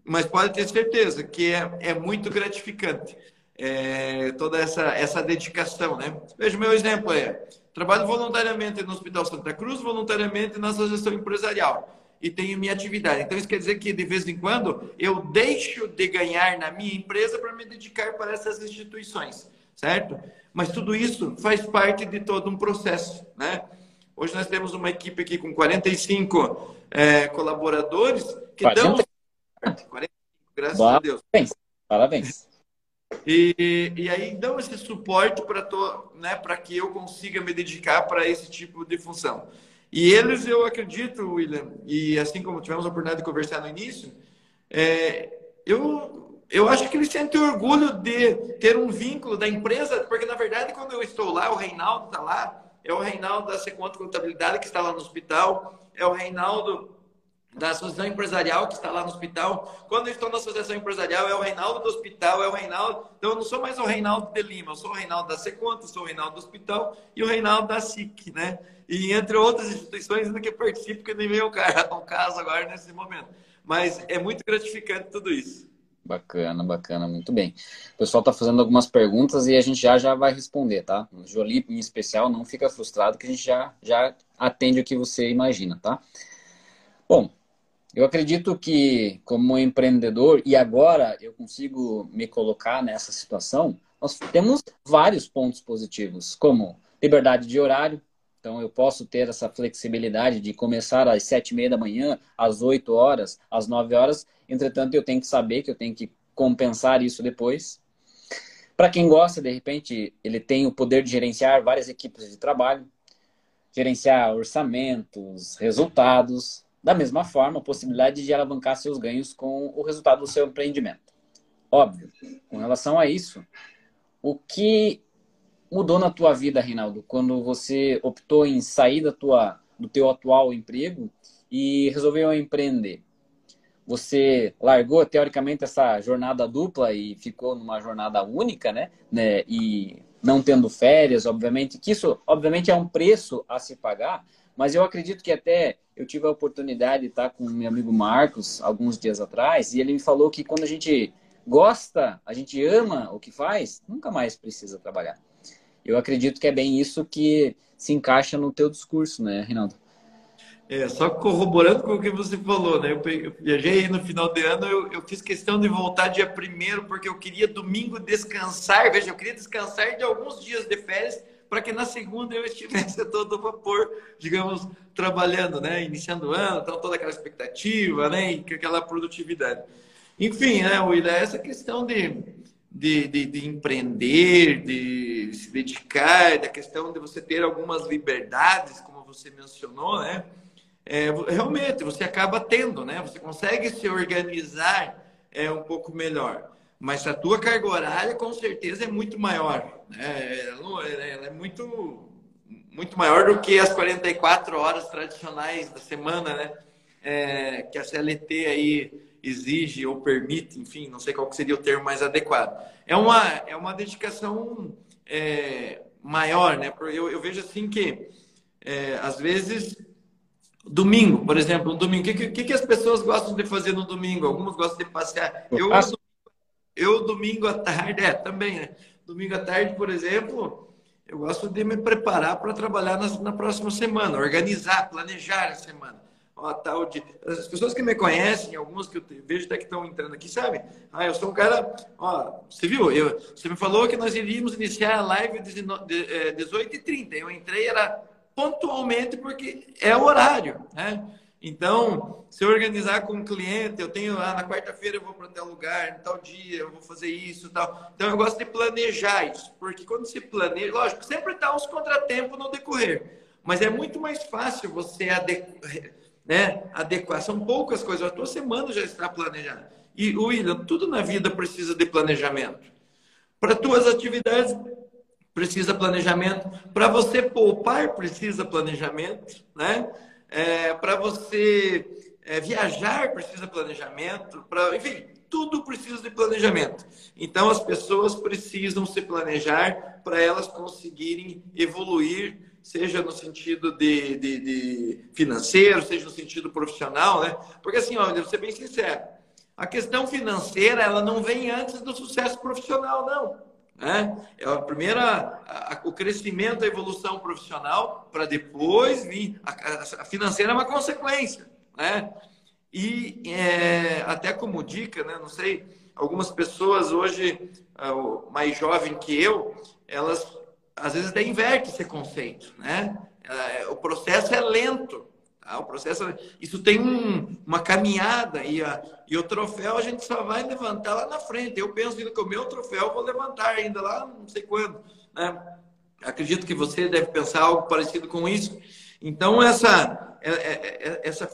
Mas pode ter certeza que é, é muito gratificante é, toda essa, essa dedicação. Né? Veja, o meu exemplo é Trabalho voluntariamente no Hospital Santa Cruz, voluntariamente na associação empresarial e tenho minha atividade. Então, isso quer dizer que, de vez em quando, eu deixo de ganhar na minha empresa para me dedicar para essas instituições, certo? Mas tudo isso faz parte de todo um processo, né? Hoje nós temos uma equipe aqui com 45 é, colaboradores que 40. dão... 45, graças Boa. a Deus. Parabéns. Parabéns. E, e aí dão esse suporte para né, que eu consiga me dedicar para esse tipo de função. E eles, eu acredito, William, e assim como tivemos a oportunidade de conversar no início, é, eu, eu acho que eles sentem orgulho de ter um vínculo da empresa, porque na verdade, quando eu estou lá, o Reinaldo está lá, é o Reinaldo da Seconto Contabilidade que está lá no hospital, é o Reinaldo da associação empresarial que está lá no hospital. Quando eu estou na associação empresarial, é o Reinaldo do hospital, é o Reinaldo. Então, eu não sou mais o Reinaldo de Lima, eu sou o Reinaldo da Seconta, sou o Reinaldo do hospital e o Reinaldo da SIC, né? E entre outras instituições ainda que participo, que nem veio o caso agora nesse momento. Mas é muito gratificante tudo isso. Bacana, bacana, muito bem. O pessoal está fazendo algumas perguntas e a gente já já vai responder, tá? Jolie, em especial, não fica frustrado que a gente já, já atende o que você imagina, tá? Bom, eu acredito que, como empreendedor, e agora eu consigo me colocar nessa situação, nós temos vários pontos positivos, como liberdade de horário. Então, eu posso ter essa flexibilidade de começar às sete e meia da manhã, às oito horas, às nove horas. Entretanto, eu tenho que saber que eu tenho que compensar isso depois. Para quem gosta, de repente, ele tem o poder de gerenciar várias equipes de trabalho, gerenciar orçamentos, resultados, da mesma forma, a possibilidade de alavancar seus ganhos com o resultado do seu empreendimento. Óbvio, com relação a isso, o que mudou na tua vida, Reinaldo, quando você optou em sair da tua, do teu atual emprego e resolveu empreender? Você largou, teoricamente, essa jornada dupla e ficou numa jornada única, né? né? E não tendo férias, obviamente, que isso, obviamente, é um preço a se pagar, mas eu acredito que até eu tive a oportunidade de estar com meu amigo Marcos alguns dias atrás e ele me falou que quando a gente gosta, a gente ama o que faz, nunca mais precisa trabalhar. Eu acredito que é bem isso que se encaixa no teu discurso, né, Rinaldo? É, só corroborando com o que você falou, né? Eu, eu viajei no final de ano, eu, eu, fiz questão de voltar dia primeiro, porque eu queria domingo descansar. Veja, eu queria descansar de alguns dias de férias para que na segunda eu estivesse todo vapor, digamos, trabalhando, né? Iniciando o ano, então toda aquela expectativa, né? E aquela produtividade. Enfim, né, William, essa questão de, de, de, de empreender, de, se dedicar, da questão de você ter algumas liberdades, como você mencionou, né? é, realmente você acaba tendo, né? Você consegue se organizar é, um pouco melhor. Mas a tua carga horária, com certeza, é muito maior. Né? Ela, é muito, muito maior do que as 44 horas tradicionais da semana, né? É, que a CLT aí exige ou permite, enfim, não sei qual seria o termo mais adequado. É uma, é uma dedicação é, maior, né? Eu, eu vejo assim que, é, às vezes, domingo, por exemplo, um domingo, o que, que, que, as pessoas gostam de fazer no domingo? Alguns gostam de passear. Eu, eu, eu domingo à tarde, é, também, né? Domingo à tarde, por exemplo, eu gosto de me preparar para trabalhar na, na próxima semana, organizar, planejar a semana ó, tal de. As pessoas que me conhecem, algumas que eu vejo até que estão entrando aqui, sabem? Ah, eu sou um cara. Ó, você viu? Eu, você me falou que nós iríamos iniciar a live às 18h30. Eu entrei, era pontualmente, porque é o horário, né? Então, se eu organizar com um cliente, eu tenho lá na quarta-feira eu vou para tal lugar, tal dia eu vou fazer isso tal. Então, eu gosto de planejar isso, porque quando se planeja, lógico, sempre dá uns contratempos no decorrer, mas é muito mais fácil você adequar né? Adequar. São poucas coisas. A tua semana já está planejada. E, William, tudo na vida precisa de planejamento. Para tuas atividades, precisa planejamento. Para você poupar, precisa planejamento. Né? É, Para você é, viajar, precisa planejamento. Pra, enfim, tudo precisa de planejamento. Então, as pessoas precisam se planejar para elas conseguirem evoluir seja no sentido de, de, de, financeiro, seja no sentido profissional, né? Porque assim, olha, vou ser bem sincero, a questão financeira ela não vem antes do sucesso profissional, não. Né? É a primeira, a, o crescimento, a evolução profissional, para depois vir. A, a, financeira é uma consequência, né? E é, até como dica, né? Não sei, algumas pessoas hoje, uh, mais jovem que eu, elas às vezes até inverte esse conceito, né? É, o processo é lento, tá? O processo, isso tem um, uma caminhada e, a, e o troféu a gente só vai levantar lá na frente. Eu penso que o meu troféu eu vou levantar ainda lá, não sei quando, né? Acredito que você deve pensar algo parecido com isso. Então essa é, é, essa,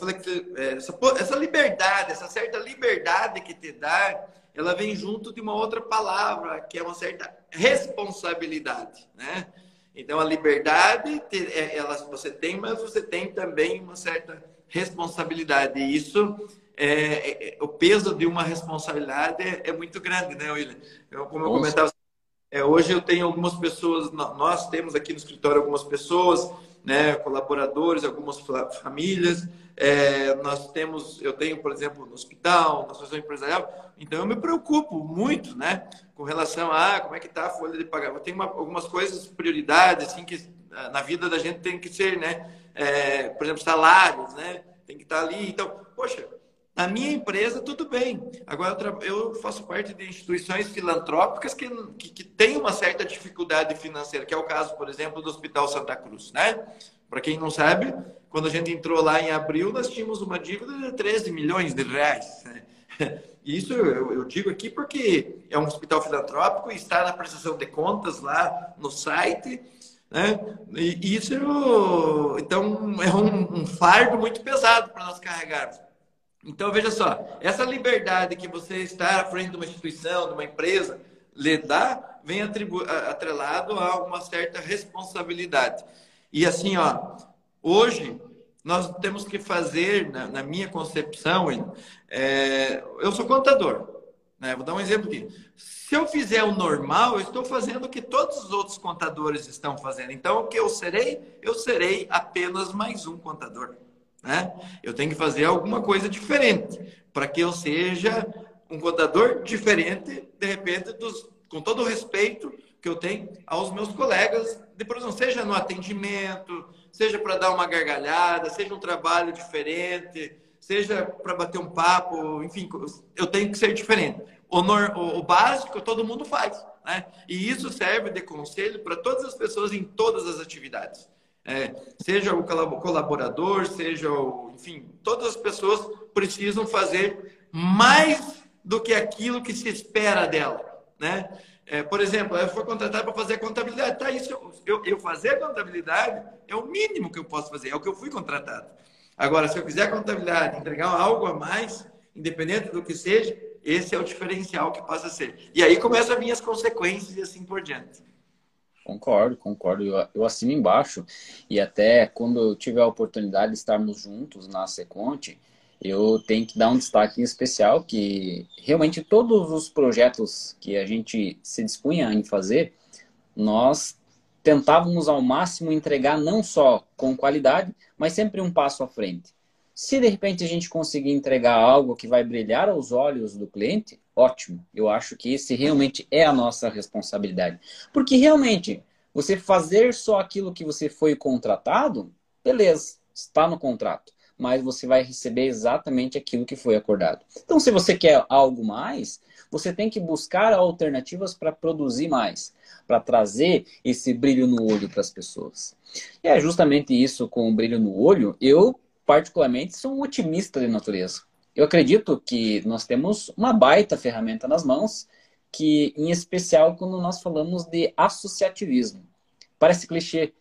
essa, essa liberdade, essa certa liberdade que te dá ela vem junto de uma outra palavra, que é uma certa responsabilidade, né? Então, a liberdade, é, ela, você tem, mas você tem também uma certa responsabilidade. E isso, é, é, é o peso de uma responsabilidade é, é muito grande, né, William? Eu, como eu comentava, é, hoje eu tenho algumas pessoas, nós temos aqui no escritório algumas pessoas, né, colaboradores, algumas famílias, é, nós temos, eu tenho, por exemplo, no hospital, na associação empresarial, então eu me preocupo muito, né, com relação a como é que está a folha de pagamento. Tem uma, algumas coisas, prioridades, assim, que ah, na vida da gente tem que ser, né, é, por exemplo, salários, né, tem que estar tá ali. Então, poxa, na minha empresa, tudo bem. Agora, eu faço parte de instituições filantrópicas que, que, que têm uma certa dificuldade financeira, que é o caso, por exemplo, do Hospital Santa Cruz, né? Para quem não sabe, quando a gente entrou lá em abril, nós tínhamos uma dívida de 13 milhões de reais. Isso eu, eu, digo aqui porque é um hospital filantrópico e está na prestação de contas lá no site. Né? E isso então é um, um fardo muito pesado para nós carregarmos. Então veja só, essa liberdade que você está à frente de uma instituição, de uma empresa, lhe dá, vem atrelado a uma certa responsabilidade. E assim, ó, hoje nós temos que fazer, na, na minha concepção, é, eu sou contador. Né? Vou dar um exemplo aqui. Se eu fizer o normal, eu estou fazendo o que todos os outros contadores estão fazendo. Então, o que eu serei? Eu serei apenas mais um contador. Né? Eu tenho que fazer alguma coisa diferente para que eu seja um contador diferente, de repente, dos, com todo o respeito que eu tenho aos meus colegas de produção, seja no atendimento, seja para dar uma gargalhada, seja um trabalho diferente, seja para bater um papo, enfim, eu tenho que ser diferente. O, nor, o, o básico todo mundo faz, né? E isso serve de conselho para todas as pessoas em todas as atividades. É, seja o colaborador, seja o, enfim, todas as pessoas precisam fazer mais do que aquilo que se espera dela, né? É, por exemplo, eu fui contratado para fazer contabilidade. Tá, isso, eu, eu fazer contabilidade é o mínimo que eu posso fazer, é o que eu fui contratado. Agora, se eu fizer contabilidade, entregar algo a mais, independente do que seja, esse é o diferencial que passa a ser. E aí começam a vir as consequências e assim por diante. Concordo, concordo. Eu, eu assino embaixo. E até quando eu tiver a oportunidade de estarmos juntos na Seconte, eu tenho que dar um destaque especial que realmente todos os projetos que a gente se dispunha em fazer, nós tentávamos ao máximo entregar não só com qualidade, mas sempre um passo à frente. Se de repente a gente conseguir entregar algo que vai brilhar aos olhos do cliente, ótimo. Eu acho que esse realmente é a nossa responsabilidade. Porque realmente, você fazer só aquilo que você foi contratado, beleza, está no contrato. Mas você vai receber exatamente aquilo que foi acordado. Então, se você quer algo mais, você tem que buscar alternativas para produzir mais, para trazer esse brilho no olho para as pessoas. E é justamente isso com o brilho no olho, eu particularmente, sou um otimista de natureza. Eu acredito que nós temos uma baita ferramenta nas mãos, que, em especial, quando nós falamos de associativismo. Parece clichê,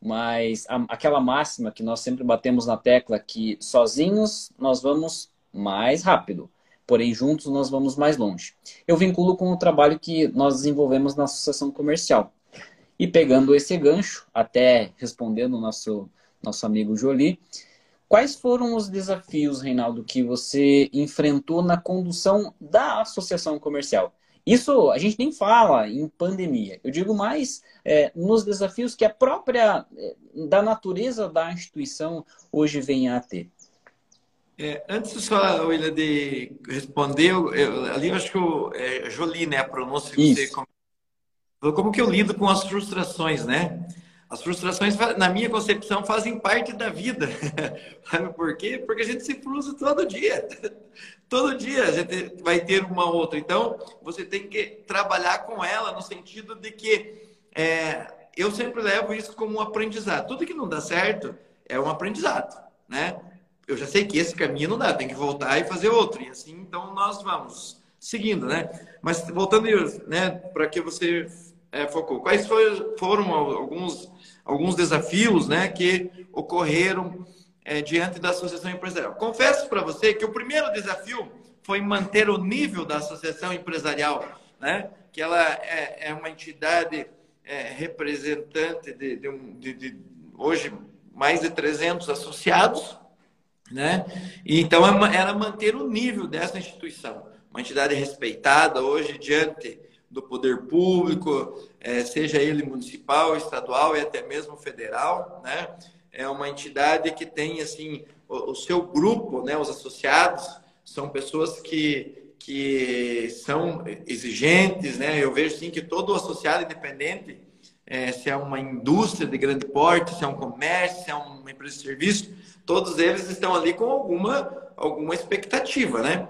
mas a, aquela máxima que nós sempre batemos na tecla que sozinhos nós vamos mais rápido, porém juntos nós vamos mais longe. Eu vinculo com o trabalho que nós desenvolvemos na associação comercial. E pegando esse gancho, até respondendo o nosso, nosso amigo Jolie, Quais foram os desafios, Reinaldo, que você enfrentou na condução da associação comercial? Isso a gente nem fala em pandemia. Eu digo mais é, nos desafios que a própria é, da natureza da instituição hoje vem a ter. É, antes só, William, de responder, eu, eu, ali eu acho que o é, Jolie, né, a pronúncia que você como, como que eu lido com as frustrações, né? As frustrações, na minha concepção, fazem parte da vida. Sabe por quê? Porque a gente se frustra todo dia. Todo dia a gente vai ter uma outra. Então, você tem que trabalhar com ela no sentido de que é, eu sempre levo isso como um aprendizado. Tudo que não dá certo é um aprendizado, né? Eu já sei que esse caminho não dá, tem que voltar e fazer outro. E assim, então, nós vamos seguindo, né? Mas voltando, né, para que você é, focou, quais foram alguns alguns desafios né, que ocorreram é, diante da Associação Empresarial. Confesso para você que o primeiro desafio foi manter o nível da Associação Empresarial, né, que ela é, é uma entidade é, representante de, de, de, de, hoje mais de 300 associados, né? E então é era manter o nível dessa instituição, uma entidade respeitada hoje diante do poder público, é, seja ele municipal, estadual e até mesmo federal, né? É uma entidade que tem assim o, o seu grupo, né? Os associados são pessoas que que são exigentes, né? Eu vejo sim que todo associado independente, é, se é uma indústria de grande porte, se é um comércio, se é uma empresa de serviço, todos eles estão ali com alguma alguma expectativa, né?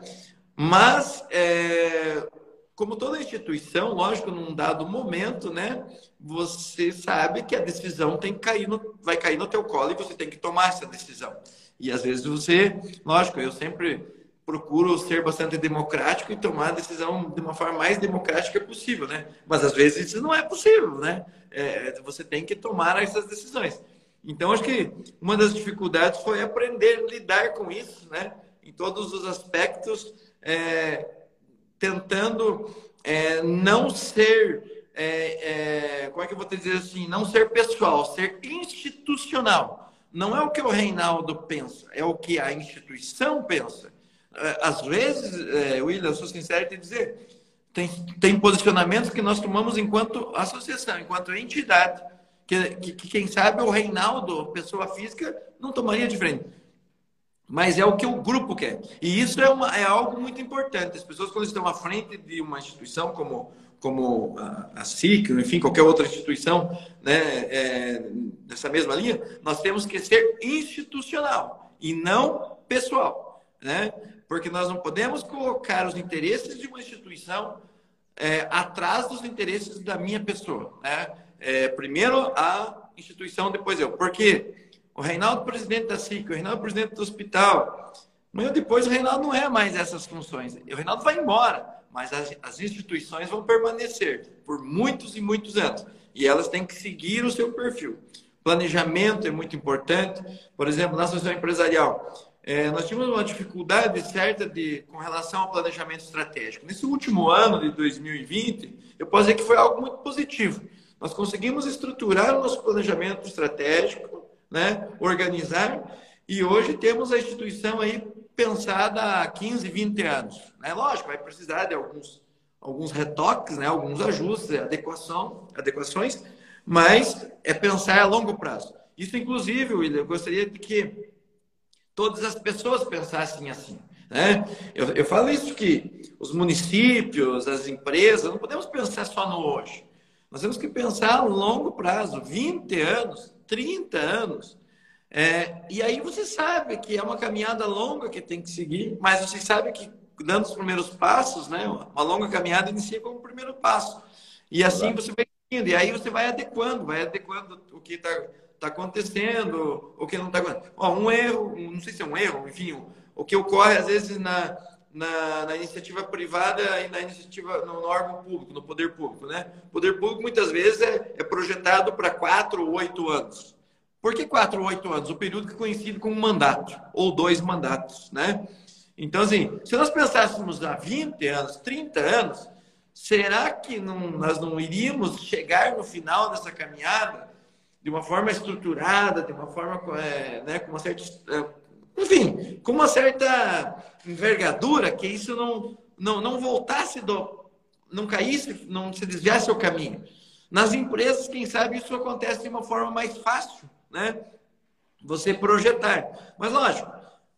Mas é, como toda instituição, lógico, num dado momento, né, você sabe que a decisão tem que cair no, vai cair no teu colo e você tem que tomar essa decisão. E às vezes você, lógico, eu sempre procuro ser bastante democrático e tomar a decisão de uma forma mais democrática possível, né? Mas às vezes isso não é possível, né? É, você tem que tomar essas decisões. Então, acho que uma das dificuldades foi aprender a lidar com isso, né? Em todos os aspectos, é, tentando é, não ser, é, é, como é que eu vou dizer assim, não ser pessoal, ser institucional. Não é o que o Reinaldo pensa, é o que a instituição pensa. É, às vezes, é, William, eu sou sincero em te dizer, tem, tem posicionamentos que nós tomamos enquanto associação, enquanto entidade, que, que, que quem sabe o Reinaldo, pessoa física, não tomaria diferente mas é o que o grupo quer. E isso é, uma, é algo muito importante. As pessoas, quando estão à frente de uma instituição como, como a, SIC, enfim, qualquer outra instituição né, é, dessa mesma linha, nós temos que ser institucional e não pessoal. Né? Porque nós não podemos colocar os interesses de uma instituição é, atrás dos interesses da minha pessoa. Né? É, primeiro a instituição, depois eu. Por quê? O Reinaldo presidente da SIC, o Reinaldo presidente do hospital. Amanhã depois o Reinaldo não é mais essas funções. O Reinaldo vai embora, mas as, as instituições vão permanecer por muitos e muitos anos. E elas têm que seguir o seu perfil. planejamento é muito importante. Por exemplo, na associação empresarial, é, nós tínhamos uma dificuldade certa de, com relação ao planejamento estratégico. Nesse último ano de 2020, eu posso dizer que foi algo muito positivo. Nós conseguimos estruturar o nosso planejamento estratégico, né, organizar, e hoje temos a instituição aí pensada há 15, 20 anos. Né? Lógico, vai precisar de alguns, alguns retoques, né? alguns ajustes, adequação, adequações, mas é pensar a longo prazo. Isso, inclusive, William, eu gostaria de que todas as pessoas pensassem assim. Né? Eu, eu falo isso que os municípios, as empresas, não podemos pensar só no hoje. Nós temos que pensar a longo prazo, 20 anos, 30 anos. É, e aí você sabe que é uma caminhada longa que tem que seguir, mas você sabe que dando os primeiros passos, né, uma longa caminhada inicia como o primeiro passo. E assim você vai indo, e aí você vai adequando, vai adequando o que está tá acontecendo, o que não está acontecendo. Ó, um erro, não sei se é um erro, enfim, o que ocorre às vezes na, na, na, iniciativa privada e na iniciativa no, no, órgão público, no poder público, né? O poder público muitas vezes é, é projetado para quatro ou oito anos. Por que quatro ou oito anos? O período que é conhecido como mandato, ou dois mandatos, né? Então, assim, se nós pensássemos há 20 anos, 30 anos, será que não, nós não iríamos chegar no final dessa caminhada de uma forma estruturada, de uma forma é, né, com uma certa. É, enfim, com uma certa envergadura, que isso não, não, não voltasse do. não caísse, não se desviasse o caminho. Nas empresas, quem sabe, isso acontece de uma forma mais fácil né? Você projetar. Mas lógico,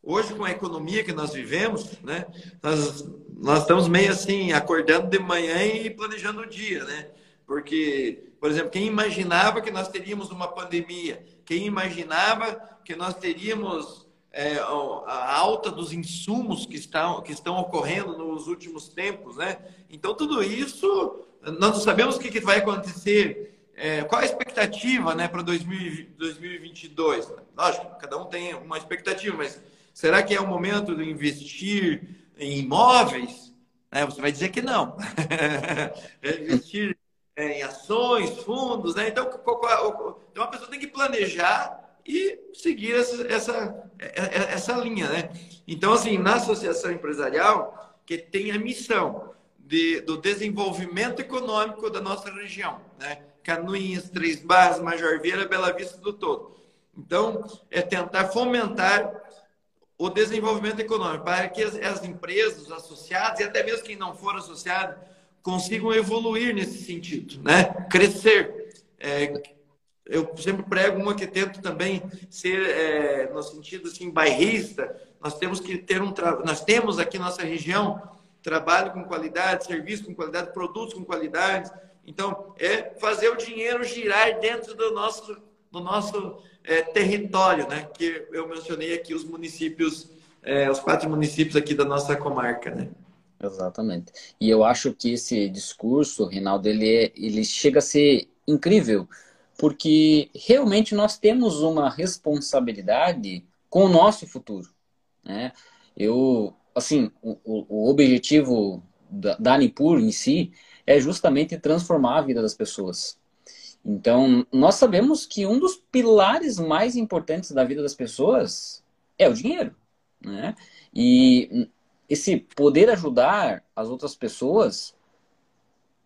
hoje com a economia que nós vivemos, né? Nós, nós estamos meio assim, acordando de manhã e planejando o dia, né? Porque, por exemplo, quem imaginava que nós teríamos uma pandemia? Quem imaginava que nós teríamos é, a alta dos insumos que estão, que estão ocorrendo nos últimos tempos, né? Então, tudo isso, nós não sabemos o que, que vai acontecer é, qual a expectativa né, para 2022? Lógico, cada um tem uma expectativa, mas será que é o momento de investir em imóveis? É, você vai dizer que não. é investir é, em ações, fundos, né? Então, então, a pessoa tem que planejar e seguir essa, essa, é, é, essa linha, né? Então, assim, na associação empresarial, que tem a missão de, do desenvolvimento econômico da nossa região, né? Canoinhas, Três Barras, Major Vieira, Bela Vista do todo. Então, é tentar fomentar o desenvolvimento econômico para que as, as empresas, os associados e até mesmo quem não for associado consigam evoluir nesse sentido, né? Crescer. É, eu sempre prego uma que tento também ser é, no sentido assim bairrista. Nós temos que ter um nós temos aqui nossa região trabalho com qualidade, serviço com qualidade, produtos com qualidade, então, é fazer o dinheiro girar dentro do nosso, do nosso é, território, né? Que eu mencionei aqui os municípios, é, os quatro municípios aqui da nossa comarca, né? Exatamente. E eu acho que esse discurso, Rinaldo, ele, é, ele chega a ser incrível, porque realmente nós temos uma responsabilidade com o nosso futuro, né? Eu, assim, o, o objetivo da, da Anipur em si é justamente transformar a vida das pessoas. Então, nós sabemos que um dos pilares mais importantes da vida das pessoas é o dinheiro, né? E esse poder ajudar as outras pessoas,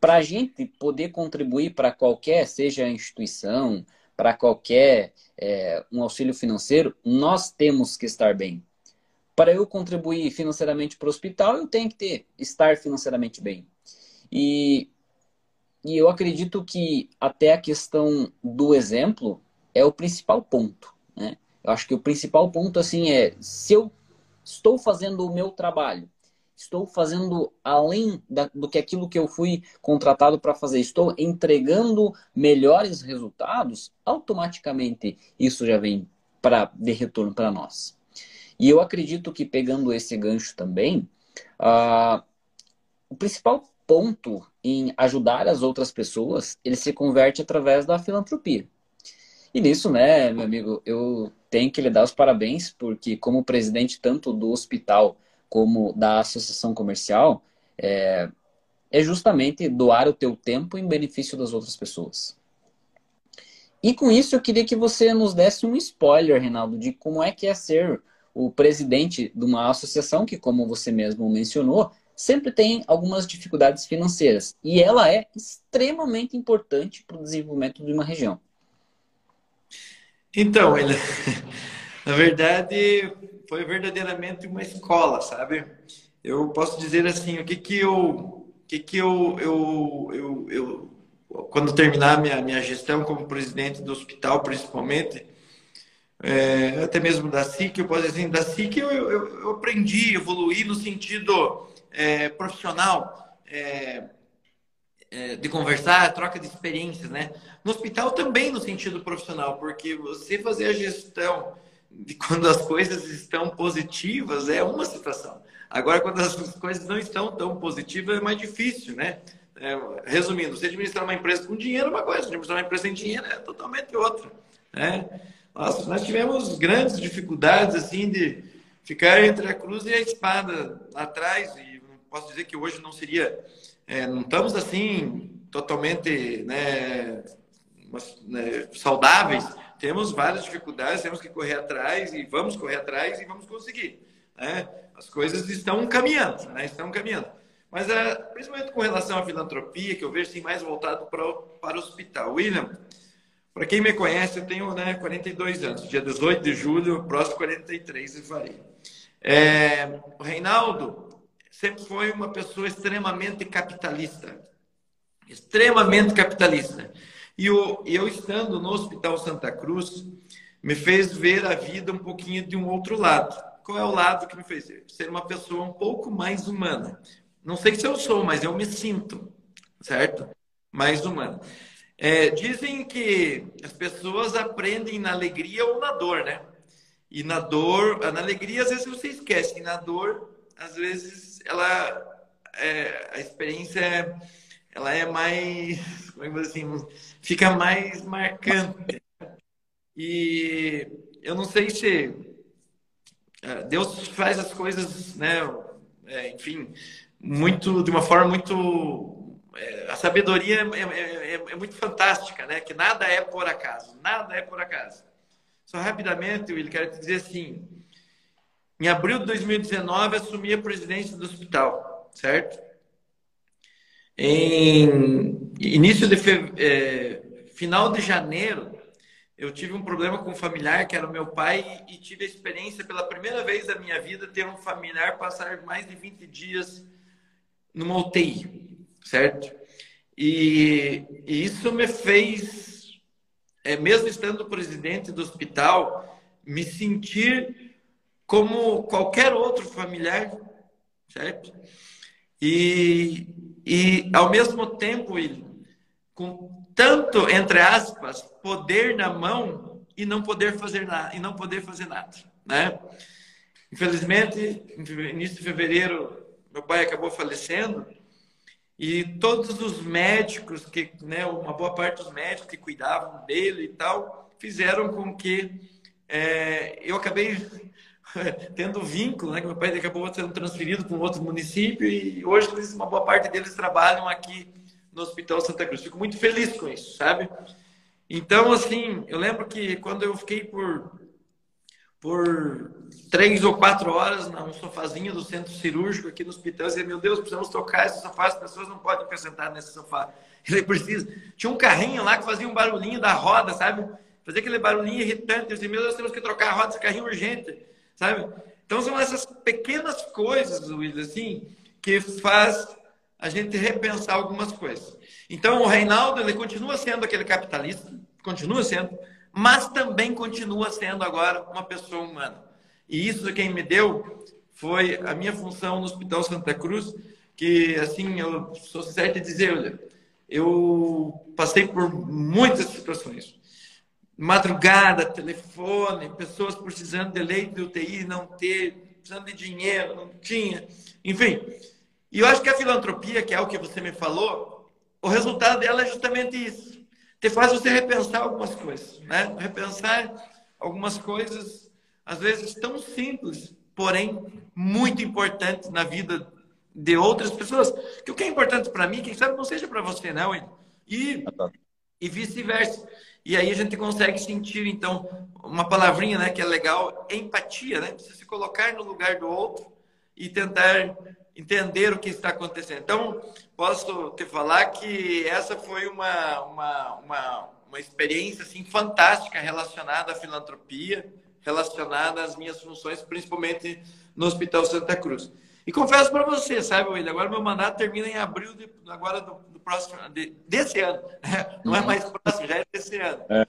para a gente poder contribuir para qualquer, seja instituição, para qualquer é, um auxílio financeiro, nós temos que estar bem. Para eu contribuir financeiramente para o hospital, eu tenho que ter, estar financeiramente bem. E, e eu acredito que até a questão do exemplo é o principal ponto. Né? Eu acho que o principal ponto assim é se eu estou fazendo o meu trabalho, estou fazendo além da, do que aquilo que eu fui contratado para fazer, estou entregando melhores resultados, automaticamente isso já vem para de retorno para nós. E eu acredito que pegando esse gancho também, uh, o principal ponto em ajudar as outras pessoas, ele se converte através da filantropia. E nisso, né, meu amigo, eu tenho que lhe dar os parabéns, porque como presidente tanto do hospital como da associação comercial, é, é justamente doar o teu tempo em benefício das outras pessoas. E com isso eu queria que você nos desse um spoiler, Reinaldo, de como é que é ser o presidente de uma associação que, como você mesmo mencionou, sempre tem algumas dificuldades financeiras. E ela é extremamente importante para o desenvolvimento de uma região. Então, ele, na verdade, foi verdadeiramente uma escola, sabe? Eu posso dizer assim, o que que eu, o que que eu, eu, eu, eu quando terminar minha minha gestão como presidente do hospital, principalmente, é, até mesmo da SIC, eu posso dizer assim, da SIC eu, eu, eu aprendi, evoluí no sentido é, profissional, é, é, de conversar, troca de experiências, né? No hospital também no sentido profissional, porque você fazer a gestão de quando as coisas estão positivas é uma situação. Agora, quando as coisas não estão tão positivas, é mais difícil, né? É, resumindo, você administrar uma empresa com dinheiro é uma coisa, administrar uma empresa sem dinheiro é totalmente outra, né? Nossa, nós tivemos grandes dificuldades, assim, de ficar entre a cruz e a espada atrás, e posso dizer que hoje não seria, é, não estamos, assim, totalmente, né, né, saudáveis, temos várias dificuldades, temos que correr atrás, e vamos correr atrás, e vamos conseguir, né? As coisas estão caminhando, né? Estão caminhando. Mas, é, principalmente com relação à filantropia, que eu vejo assim, mais voltado para o, para o hospital. William, para quem me conhece, eu tenho né, 42 anos. Dia 18 de julho, próximo 43 e farei. É, o Reinaldo sempre foi uma pessoa extremamente capitalista. Extremamente capitalista. E eu, eu estando no Hospital Santa Cruz, me fez ver a vida um pouquinho de um outro lado. Qual é o lado que me fez ver? Ser uma pessoa um pouco mais humana. Não sei se eu sou, mas eu me sinto, certo? Mais humana. É, dizem que as pessoas aprendem na alegria ou na dor, né? E na dor, na alegria, às vezes você esquece. E na dor, às vezes, ela, é, a experiência ela é mais, como é assim, fica mais marcante. E eu não sei se é, Deus faz as coisas, né? É, enfim, muito de uma forma muito é, a sabedoria é, é, é, é, muito fantástica, né? Que nada é por acaso, nada é por acaso. Só rapidamente, Will, quero te dizer assim: em abril de 2019, assumi a presidência do hospital, certo? Em início de fe... é, final de janeiro, eu tive um problema com um familiar que era meu pai e tive a experiência pela primeira vez da minha vida ter um familiar passar mais de 20 dias numa UTI certo? E, e isso me fez, é, mesmo estando presidente do hospital, me sentir como qualquer outro familiar, certo? E, e ao mesmo tempo, ele, com tanto, entre aspas, poder na mão e não poder fazer nada, e não poder fazer nada, né? Infelizmente, início de fevereiro, meu pai acabou falecendo e todos os médicos, que, né, uma boa parte dos médicos que cuidavam dele e tal, fizeram com que é, eu acabei tendo vínculo, né, que meu pai acabou sendo transferido para um outro município e hoje uma boa parte deles trabalham aqui no Hospital Santa Cruz. Fico muito feliz com isso, sabe? Então, assim, eu lembro que quando eu fiquei por por três ou quatro horas num sofazinho do centro cirúrgico aqui no hospital. Eu dizia, meu Deus, precisamos tocar esse sofá, as pessoas não podem ficar sentadas nesse sofá. Ele precisa. Tinha um carrinho lá que fazia um barulhinho da roda, sabe? Fazia aquele barulhinho irritante. Eu dizia, meu Deus, temos que trocar a roda desse carrinho urgente, sabe? Então são essas pequenas coisas, Luiz, assim, que faz a gente repensar algumas coisas. Então o Reinaldo, ele continua sendo aquele capitalista, continua sendo, mas também continua sendo agora uma pessoa humana. E isso quem me deu foi a minha função no Hospital Santa Cruz, que assim, eu sou certo de dizer, olha, eu passei por muitas situações. Madrugada, telefone, pessoas precisando de leito de UTI, não ter, precisando de dinheiro, não tinha, enfim. E eu acho que a filantropia, que é o que você me falou, o resultado dela é justamente isso te faz você repensar algumas coisas, né? Repensar algumas coisas, às vezes tão simples, porém muito importantes na vida de outras pessoas. Que o que é importante para mim, quem sabe não seja para você, não? E, e vice-versa. E aí a gente consegue sentir, então, uma palavrinha né, que é legal, empatia, né? Você se colocar no lugar do outro e tentar entender o que está acontecendo. Então, posso te falar que essa foi uma, uma, uma, uma experiência assim, fantástica relacionada à filantropia, relacionada às minhas funções, principalmente no Hospital Santa Cruz. E confesso para você, sabe, William, agora meu mandato termina em abril de, agora do, do próximo, de, desse ano. Né? Não é mais próximo, já é desse ano. É.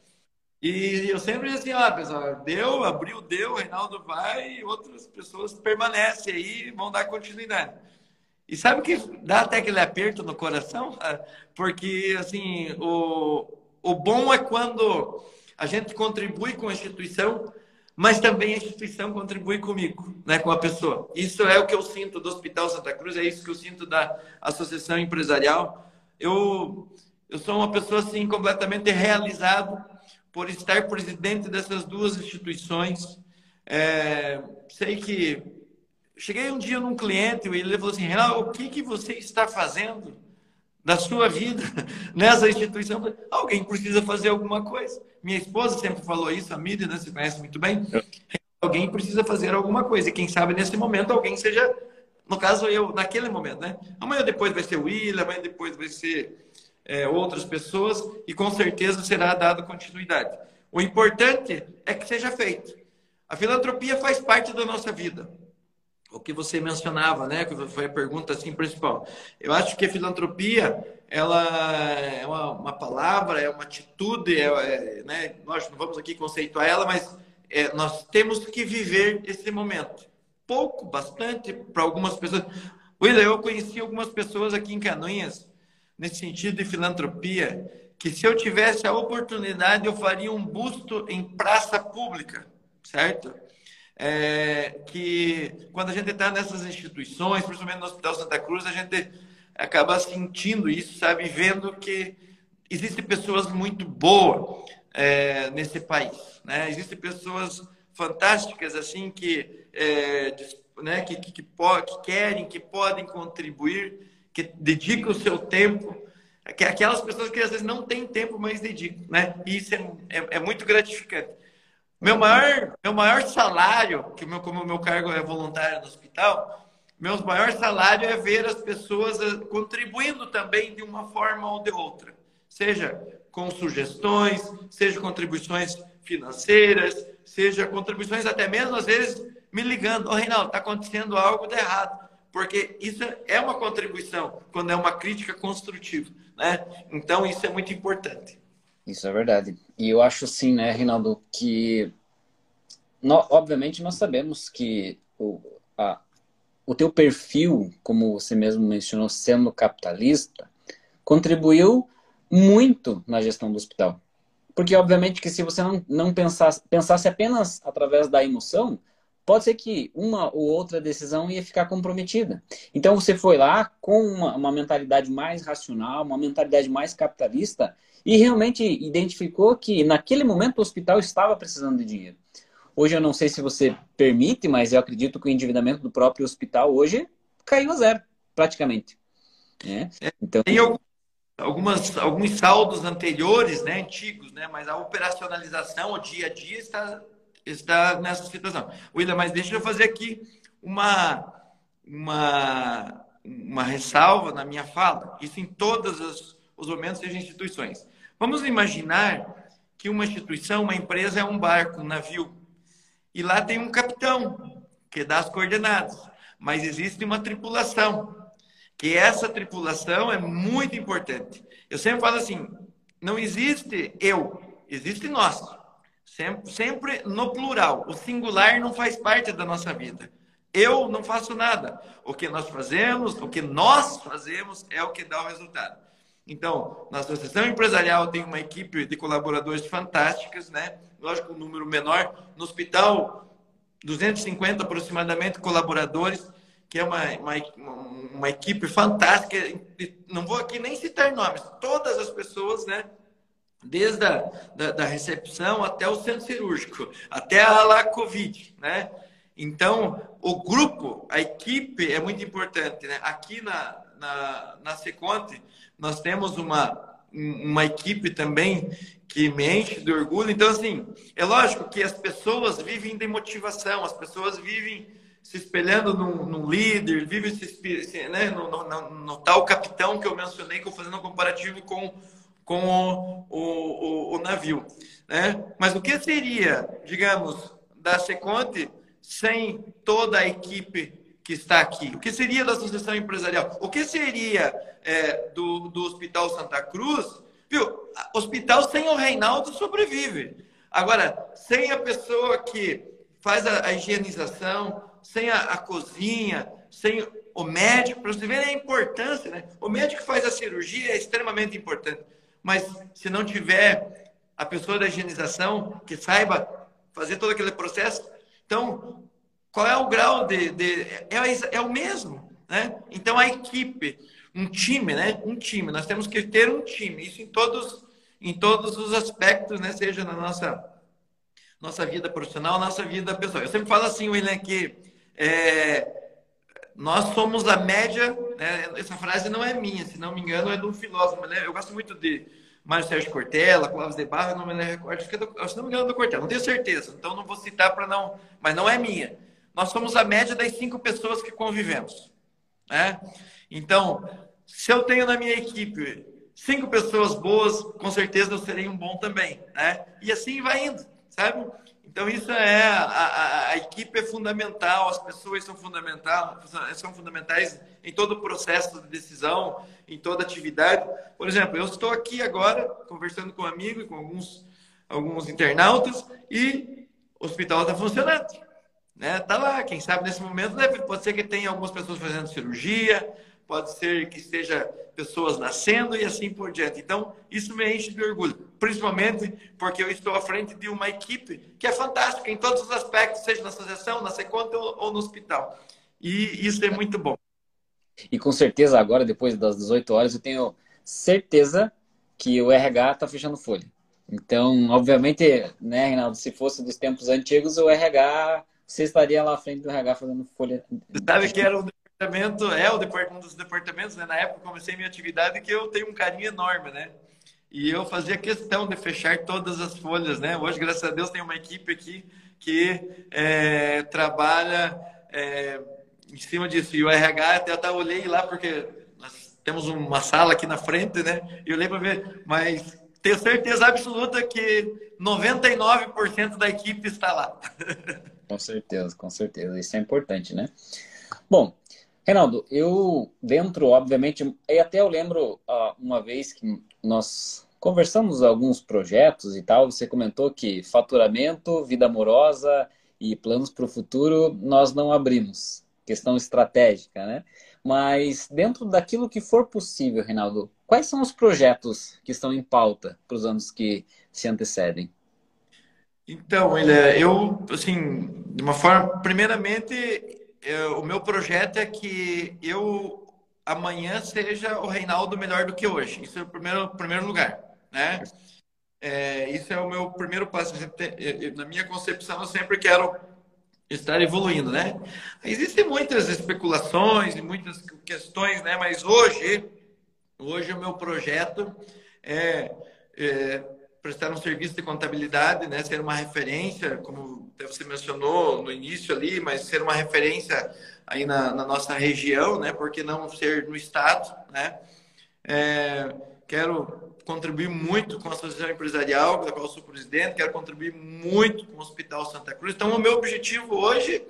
E eu sempre digo assim, ó, pessoal, deu, abriu, deu, Reinaldo vai e outras pessoas permanecem aí e vão dar continuidade. E sabe o que dá até aquele aperto no coração? Porque, assim, o, o bom é quando a gente contribui com a instituição, mas também a instituição contribui comigo, né, com a pessoa. Isso é o que eu sinto do Hospital Santa Cruz, é isso que eu sinto da Associação Empresarial. Eu, eu sou uma pessoa, assim, completamente realizado por estar presidente dessas duas instituições. É, sei que cheguei um dia num cliente e ele falou assim, Renato, o que, que você está fazendo da sua vida nessa instituição? Alguém precisa fazer alguma coisa. Minha esposa sempre falou isso, a Mídia, né? Você conhece muito bem. Alguém precisa fazer alguma coisa. E quem sabe nesse momento alguém seja, no caso eu, naquele momento, né? Amanhã depois vai ser o William, amanhã depois vai ser é, outras pessoas e com certeza será dado continuidade. O importante é que seja feito. A filantropia faz parte da nossa vida. O que você mencionava, né, que foi a pergunta assim principal. Eu acho que a filantropia, ela é uma, uma palavra, é uma atitude, é, é, né, nós não vamos aqui conceituar ela, mas é, nós temos que viver esse momento. Pouco, bastante, para algumas pessoas. William, eu conheci algumas pessoas aqui em Canoinhas nesse sentido de filantropia, que se eu tivesse a oportunidade, eu faria um busto em praça pública, certo? É, que quando a gente está nessas instituições, principalmente no Hospital Santa Cruz, a gente acaba sentindo isso, sabe? Vendo que existem pessoas muito boas é, nesse país, né? Existem pessoas fantásticas, assim, que, é, né, que, que, que, que querem, que podem contribuir que dedica o seu tempo, que aquelas pessoas que às vezes não têm tempo, mas dedicam, né? E isso é, é, é, muito gratificante. Meu maior, meu maior salário, que meu, como o meu cargo é voluntário no hospital, meu maior salário é ver as pessoas eh, contribuindo também de uma forma ou de outra, seja com sugestões, seja contribuições financeiras, seja contribuições até mesmo às vezes me ligando, ô oh, Reinaldo, está acontecendo algo de errado porque isso é uma contribuição quando é uma crítica construtiva, né? Então isso é muito importante. Isso é verdade. E eu acho assim, né, Reinaldo, que obviamente nós sabemos que o, a, o teu perfil, como você mesmo mencionou, sendo capitalista, contribuiu muito na gestão do hospital. Porque, obviamente, que se você não, não pensasse, pensasse apenas através da emoção, pode ser que uma ou outra decisão ia ficar comprometida. Então você foi lá com uma, uma, mentalidade mais racional, uma mentalidade mais capitalista e realmente identificou que naquele momento o hospital estava precisando de dinheiro. Hoje eu não sei se você permite, mas eu acredito que o endividamento do próprio hospital hoje caiu a zero, praticamente. É. Então, Tem algumas, alguns saldos anteriores, né, antigos, né, mas a operacionalização, o dia a dia está está nessa situação. William, mas deixa eu fazer aqui uma, uma, uma ressalva na minha fala. Isso em todos os, os momentos das instituições. Vamos imaginar que uma instituição, uma empresa é um barco, um navio. E lá tem um capitão que dá as coordenadas. Mas existe uma tripulação. Que essa tripulação é muito importante. Eu sempre falo assim: não existe eu, existe nós. Sempre, sempre no plural. O singular não faz parte da nossa vida. Eu não faço nada. O que nós fazemos, o que nós fazemos é o que dá o resultado. Então, na associação empresarial tem uma equipe de colaboradores fantásticas, né? Lógico, um número menor. No hospital, 250 aproximadamente colaboradores, que é uma, uma, uma equipe fantástica. Não vou aqui nem citar nomes. Todas as pessoas, né? desde a da, da, recepção até o centro cirúrgico, até a lá Covid, né? Então, o grupo, a equipe é muito importante, né? Aqui na, na, na Seconte, nós temos uma, uma equipe também que me enche de orgulho. Então, assim, é lógico que as pessoas vivem de motivação, as pessoas vivem se espelhando num, num líder, vivem se, né, no, no, no, tal capitão que eu mencionei, que eu fazendo um comparativo com, com o, o, o, o navio. Né? Mas o que seria, digamos, da Seconte sem toda a equipe que está aqui? O que seria da Associação Empresarial? O que seria é, do, do Hospital Santa Cruz? Viu? Hospital sem o Reinaldo sobrevive. Agora, sem a pessoa que faz a, a higienização, sem a, a, cozinha, sem o médico, para você ver a importância, né? O médico que faz a cirurgia é extremamente importante. Mas se não tiver a pessoa da higienização que saiba fazer todo aquele processo, então qual é o grau de. de é, é o mesmo. Né? Então a equipe, um time, né? Um time. Nós temos que ter um time. Isso em todos, em todos os aspectos, né? Seja na nossa, nossa vida profissional, nossa vida pessoal. Eu sempre falo assim, William, que é, nós somos a média. Né? Essa frase não é minha, se não me engano, é de um filósofo. Né? Eu gosto muito de Mário Sérgio Cortella, Clóvis de Barra, não me recordo, acho que é do, não me engano, é do Cortella, não tenho certeza, então não vou citar para não, mas não é minha. Nós somos a média das cinco pessoas que convivemos. Né? Então, se eu tenho na minha equipe cinco pessoas boas, com certeza eu serei um bom também. Né? E assim vai indo, sabe? Então, isso é. A, a, a, equipe é fundamental, as pessoas são, fundamental, são fundamentais em todo o processo de decisão, em toda atividade. Por exemplo, eu estou aqui agora conversando com um amigo e com alguns, alguns internautas e o hospital está funcionando. Né? Tá lá, quem sabe nesse momento deve, pode ser que tenha algumas pessoas fazendo cirurgia, pode ser que esteja pessoas nascendo e assim por diante. Então, isso me enche de orgulho, principalmente porque eu estou à frente de uma equipe que é fantástica em todos os aspectos, seja na associação, na Seconta ou no hospital. E isso é muito bom. E com certeza agora, depois das 18 horas, eu tenho certeza que o RH está fechando folha. Então, obviamente, né, Reinaldo, se fosse dos tempos antigos, o RH você estaria lá à frente do RH fazendo folha. Sabe que era o departamento, é o departamento, um dos departamentos, né? Na época comecei minha atividade que eu tenho um carinho enorme, né? E eu fazia questão de fechar todas as folhas, né? Hoje, graças a Deus, tem uma equipe aqui que é, trabalha é, em cima disso. E o RH até, até olhei lá, porque nós temos uma sala aqui na frente, né? E eu olhei para ver, mas tenho certeza absoluta que 99% da equipe está lá. Com certeza, com certeza. Isso é importante, né? Bom, Reinaldo, eu dentro, obviamente, e até eu lembro uma vez que nós conversamos alguns projetos e tal, você comentou que faturamento, vida amorosa e planos para o futuro nós não abrimos, questão estratégica, né? Mas dentro daquilo que for possível, Reinaldo, quais são os projetos que estão em pauta para os anos que se antecedem? Então, William, eu, assim, de uma forma, primeiramente, eu, o meu projeto é que eu amanhã seja o Reinaldo melhor do que hoje. Isso é o primeiro, primeiro lugar, né? É, isso é o meu primeiro passo. Na minha concepção, eu sempre quero estar evoluindo, né? Existem muitas especulações e muitas questões, né? Mas hoje, hoje o meu projeto é, é prestar um serviço de contabilidade, né, ser uma referência, como você mencionou no início ali, mas ser uma referência aí na, na nossa região, né, porque não ser no estado, né? É, quero contribuir muito com a Associação Empresarial, da qual sou presidente, quero contribuir muito com o Hospital Santa Cruz. Então, o meu objetivo hoje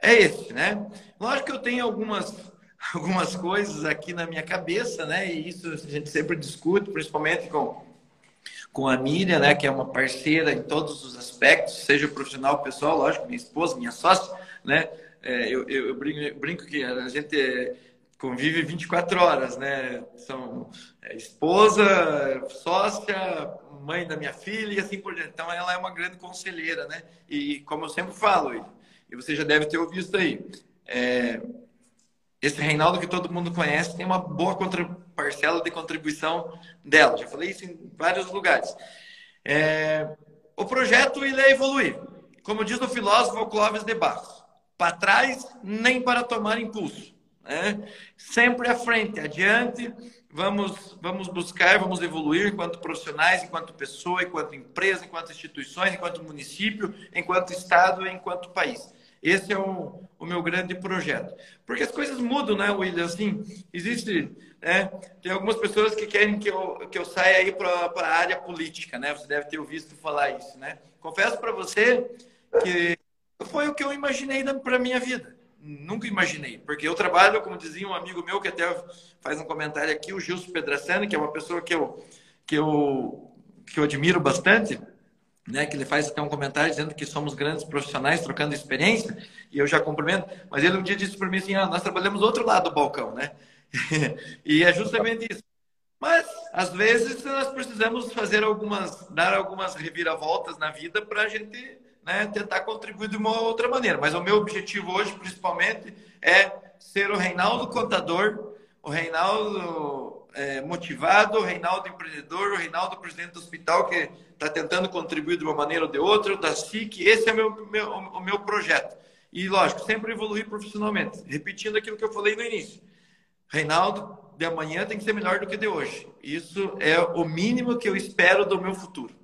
é esse, né? Lógico que eu tenho algumas algumas coisas aqui na minha cabeça, né? E isso a gente sempre discute, principalmente com com a Miriam, né, que é uma parceira em todos os aspectos, seja profissional, pessoal, lógico, minha esposa, minha sócia, né? É, eu, eu, eu, brinco, eu, brinco, que a gente convive 24 horas, né? São é, esposa, sócia, mãe da minha filha e assim por diante. Então, ela é uma grande conselheira, né? E como eu sempre falo, e você já deve ter ouvido isso aí, é, esse Reinaldo que todo mundo conhece tem uma boa parcela de contribuição dela. Já falei isso em vários lugares. É, o projeto ele é evoluir. Como diz o filósofo Clóvis de Barros, para trás nem para tomar impulso. Né? Sempre à frente, adiante, vamos, vamos buscar, vamos evoluir enquanto profissionais, enquanto pessoa, enquanto empresa, enquanto instituições, enquanto município, enquanto Estado enquanto país. Esse é o, o meu grande projeto. Porque as coisas mudam, né, William? Assim, existe. Né, tem algumas pessoas que querem que eu, que eu saia aí para a área política, né? Você deve ter ouvido falar isso, né? Confesso para você que foi o que eu imaginei para minha vida. Nunca imaginei, porque eu trabalho, como dizia um amigo meu que até faz um comentário aqui, o Gilson Pedrassani, que é uma pessoa que eu, que eu, que eu admiro bastante, né, que ele faz até um comentário dizendo que somos grandes profissionais trocando experiência, e eu já cumprimento, mas ele um dia disse para mim assim, ah, nós trabalhamos outro lado do balcão, né? e é justamente isso. Mas, às vezes, nós precisamos fazer algumas, dar algumas reviravoltas na vida para a gente né, tentar contribuir de uma outra maneira. Mas o meu objetivo hoje, principalmente, é ser o Reinaldo contador, o Reinaldo é, motivado, o Reinaldo empreendedor, o Reinaldo presidente do hospital que está tentando contribuir de uma maneira ou de outra, da SIC. Esse é meu, meu, o meu projeto. E, lógico, sempre evoluir profissionalmente. Repetindo aquilo que eu falei no início. Reinaldo, de amanhã tem que ser melhor do que de hoje. Isso é o mínimo que eu espero do meu futuro.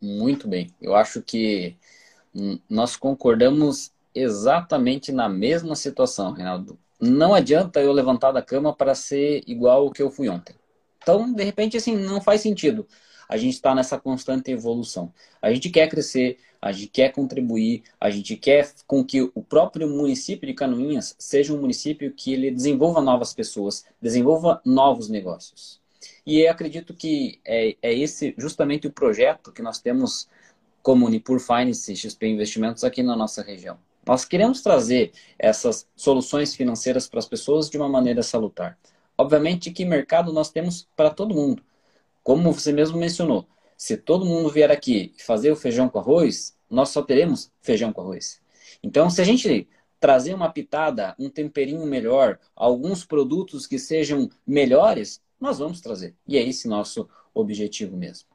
Muito bem. Eu acho que nós concordamos exatamente na mesma situação, Reinaldo. Não adianta eu levantar da cama para ser igual ao que eu fui ontem. Então, de repente, assim, não faz sentido. A gente está nessa constante evolução. A gente quer crescer, a gente quer contribuir, a gente quer com que o próprio município de Canoinhas seja um município que ele desenvolva novas pessoas, desenvolva novos negócios. E acredito que é, é esse justamente o projeto que nós temos como Unipur Finance e XP Investimentos aqui na nossa região. Nós queremos trazer essas soluções financeiras para as pessoas de uma maneira salutar. Obviamente que mercado nós temos para todo mundo. Como você mesmo mencionou, se todo mundo vier aqui fazer o feijão com arroz, nós só teremos feijão com arroz. Então, se a gente trazer uma pitada, um temperinho melhor, alguns produtos que sejam melhores, nós vamos trazer. E é esse nosso objetivo mesmo.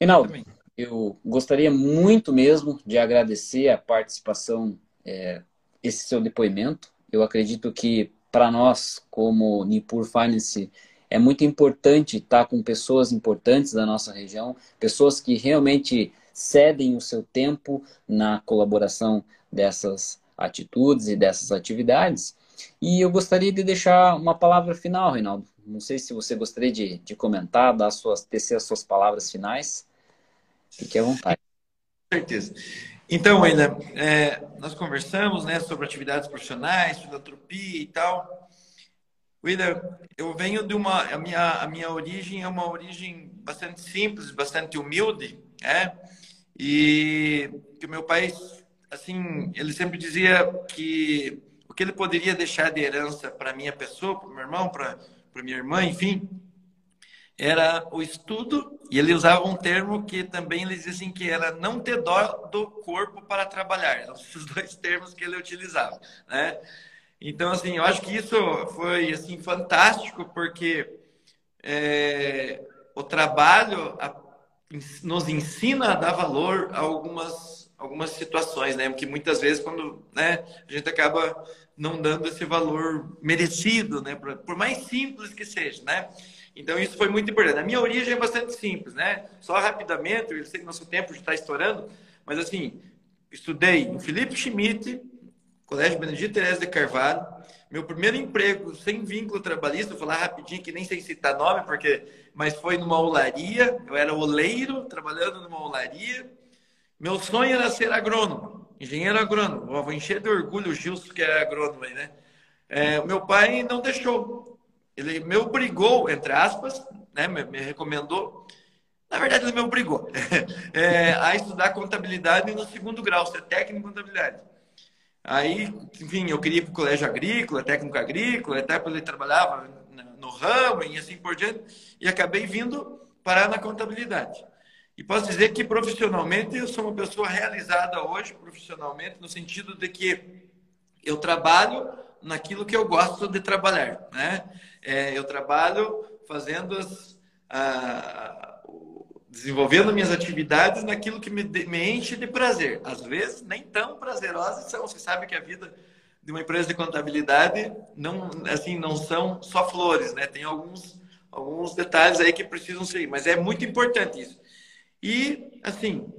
Reinaldo, eu gostaria muito mesmo de agradecer a participação, é, esse seu depoimento. Eu acredito que para nós, como Nipur Finance, é muito importante estar com pessoas importantes da nossa região, pessoas que realmente cedem o seu tempo na colaboração dessas atitudes e dessas atividades. E eu gostaria de deixar uma palavra final, Reinaldo. Não sei se você gostaria de, de comentar, dar suas, tecer as suas palavras finais. Fique à vontade. Com certeza. Então, ainda é, nós conversamos né, sobre atividades profissionais, filantropia e tal. William, eu venho de uma. A minha, a minha origem é uma origem bastante simples, bastante humilde, né? E que o meu pai, assim, ele sempre dizia que o que ele poderia deixar de herança para minha pessoa, para meu irmão, para minha irmã, enfim, era o estudo, e ele usava um termo que também ele dizia assim, que era não ter dó do corpo para trabalhar. Os dois termos que ele utilizava, né? Então, assim, eu acho que isso foi, assim, fantástico, porque é, o trabalho nos ensina a dar valor a algumas, algumas situações, né? Porque muitas vezes, quando né, a gente acaba não dando esse valor merecido, né? Por, por mais simples que seja, né? Então, isso foi muito importante. A minha origem é bastante simples, né? Só rapidamente, eu sei que nosso tempo já está estourando, mas assim, estudei em Felipe Schmidt, Colégio Benedito Teresa de Carvalho. Meu primeiro emprego sem vínculo trabalhista, vou falar rapidinho que nem sei citar nome, porque mas foi numa olaria, eu era oleiro, trabalhando numa olaria. Meu sonho era ser agrônomo, engenheiro agrônomo. vou encher de orgulho o Gilson, que é agrônomo aí, né? É, meu pai não deixou ele me obrigou, entre aspas, né, me, me recomendou, na verdade ele me obrigou, é, a estudar contabilidade no segundo grau, ser técnico em contabilidade. Aí, enfim, eu queria ir para o colégio agrícola, técnico agrícola, até porque ele trabalhava no ramo e assim por diante, e acabei vindo parar na contabilidade. E posso dizer que profissionalmente eu sou uma pessoa realizada hoje, profissionalmente, no sentido de que eu trabalho naquilo que eu gosto de trabalhar, né? É, eu trabalho fazendo as, a, desenvolvendo minhas atividades naquilo que me, me, enche de prazer. Às vezes nem tão prazerosas são. Você sabe que a vida de uma empresa de contabilidade não, assim, não são só flores, né? Tem alguns, alguns detalhes aí que precisam ser, mas é muito importante isso. E, assim,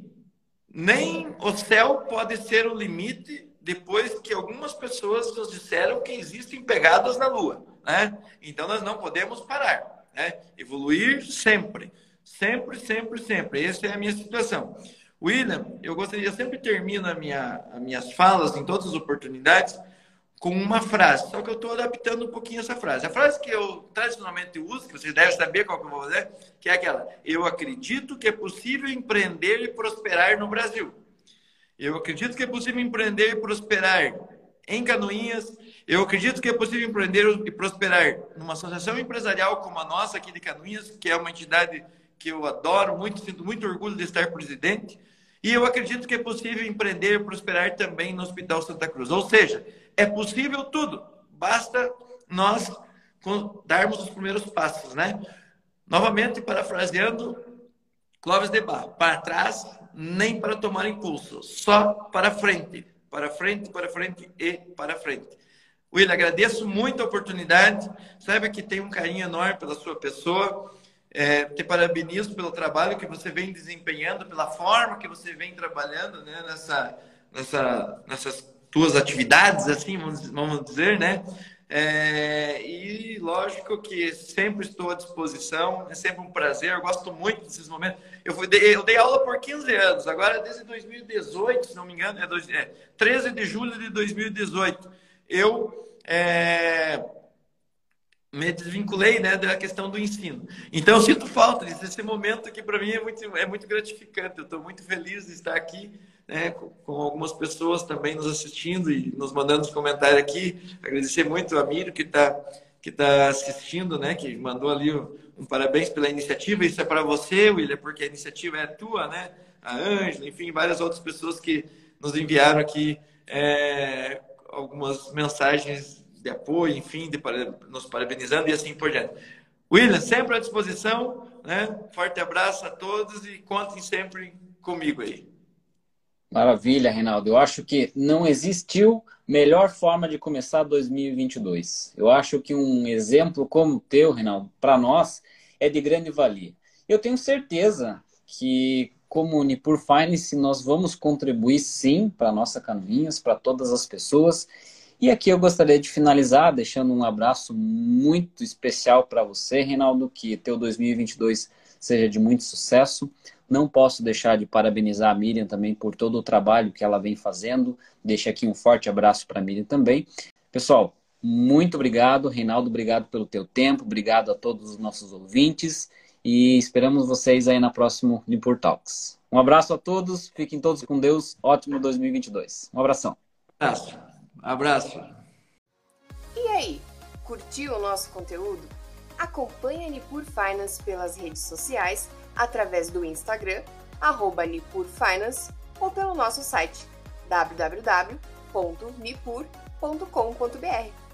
nem o céu pode ser o limite depois que algumas pessoas nos disseram que existem pegadas na Lua, né? Então, nós não podemos parar, né? Evoluir sempre, sempre, sempre, sempre. Essa é a minha situação. William, eu gostaria sempre termino a minha, as minhas falas em todas as oportunidades com uma frase, só que eu estou adaptando um pouquinho essa frase. A frase que eu tradicionalmente uso, que vocês devem saber qual que eu vou fazer, que é aquela: Eu acredito que é possível empreender e prosperar no Brasil. Eu acredito que é possível empreender e prosperar em Canoinhas. Eu acredito que é possível empreender e prosperar numa associação empresarial como a nossa aqui de Canoinhas, que é uma entidade que eu adoro muito, sinto muito orgulho de estar presidente. E eu acredito que é possível empreender e prosperar também no Hospital Santa Cruz. Ou seja, é possível tudo. Basta nós darmos os primeiros passos, né? Novamente, parafraseando Clóvis de Barro, para trás nem para tomar impulso, só para frente, para frente, para frente e para frente. Will, agradeço muito a oportunidade, saiba que tenho um carinho enorme pela sua pessoa, é, te parabenizo pelo trabalho que você vem desempenhando, pela forma que você vem trabalhando né, nessa, nessa, nessas tuas atividades, assim, vamos dizer, né? É, e lógico que sempre estou à disposição, é sempre um prazer, eu gosto muito desses momentos. Eu, fui, eu dei aula por 15 anos, agora desde 2018, se não me engano, é, dois, é 13 de julho de 2018. Eu é, me desvinculei né, da questão do ensino. Então, eu sinto falta desse momento que para mim é muito, é muito gratificante. Eu estou muito feliz de estar aqui né, com algumas pessoas também nos assistindo e nos mandando os comentários aqui. Agradecer muito a Miro que está que tá assistindo, né, que mandou ali um, parabéns pela iniciativa. Isso é para você, William, porque a iniciativa é tua, né? A Ângela, enfim, várias outras pessoas que nos enviaram aqui é, algumas mensagens de apoio, enfim, de, nos parabenizando e assim por diante. William, sempre à disposição, né? Forte abraço a todos e contem sempre comigo aí. Maravilha, Reinaldo. Eu acho que não existiu melhor forma de começar 2022. Eu acho que um exemplo como o teu, Reinaldo, para nós é de grande valia. Eu tenho certeza que, como Unipur Finance, nós vamos contribuir sim para a nossa Canoinhas, para todas as pessoas. E aqui eu gostaria de finalizar deixando um abraço muito especial para você, Reinaldo, que teu 2022 seja de muito sucesso. Não posso deixar de parabenizar a Miriam também por todo o trabalho que ela vem fazendo. Deixo aqui um forte abraço para a Miriam também. Pessoal, muito obrigado. Reinaldo, obrigado pelo teu tempo. Obrigado a todos os nossos ouvintes. E esperamos vocês aí na próxima Nipur Talks. Um abraço a todos. Fiquem todos com Deus. Ótimo 2022. Um abração. Abraço. Abraço. E aí, curtiu o nosso conteúdo? Acompanhe a Nipur Finance pelas redes sociais através do Instagram, arroba ou pelo nosso site www.nipur.com.br.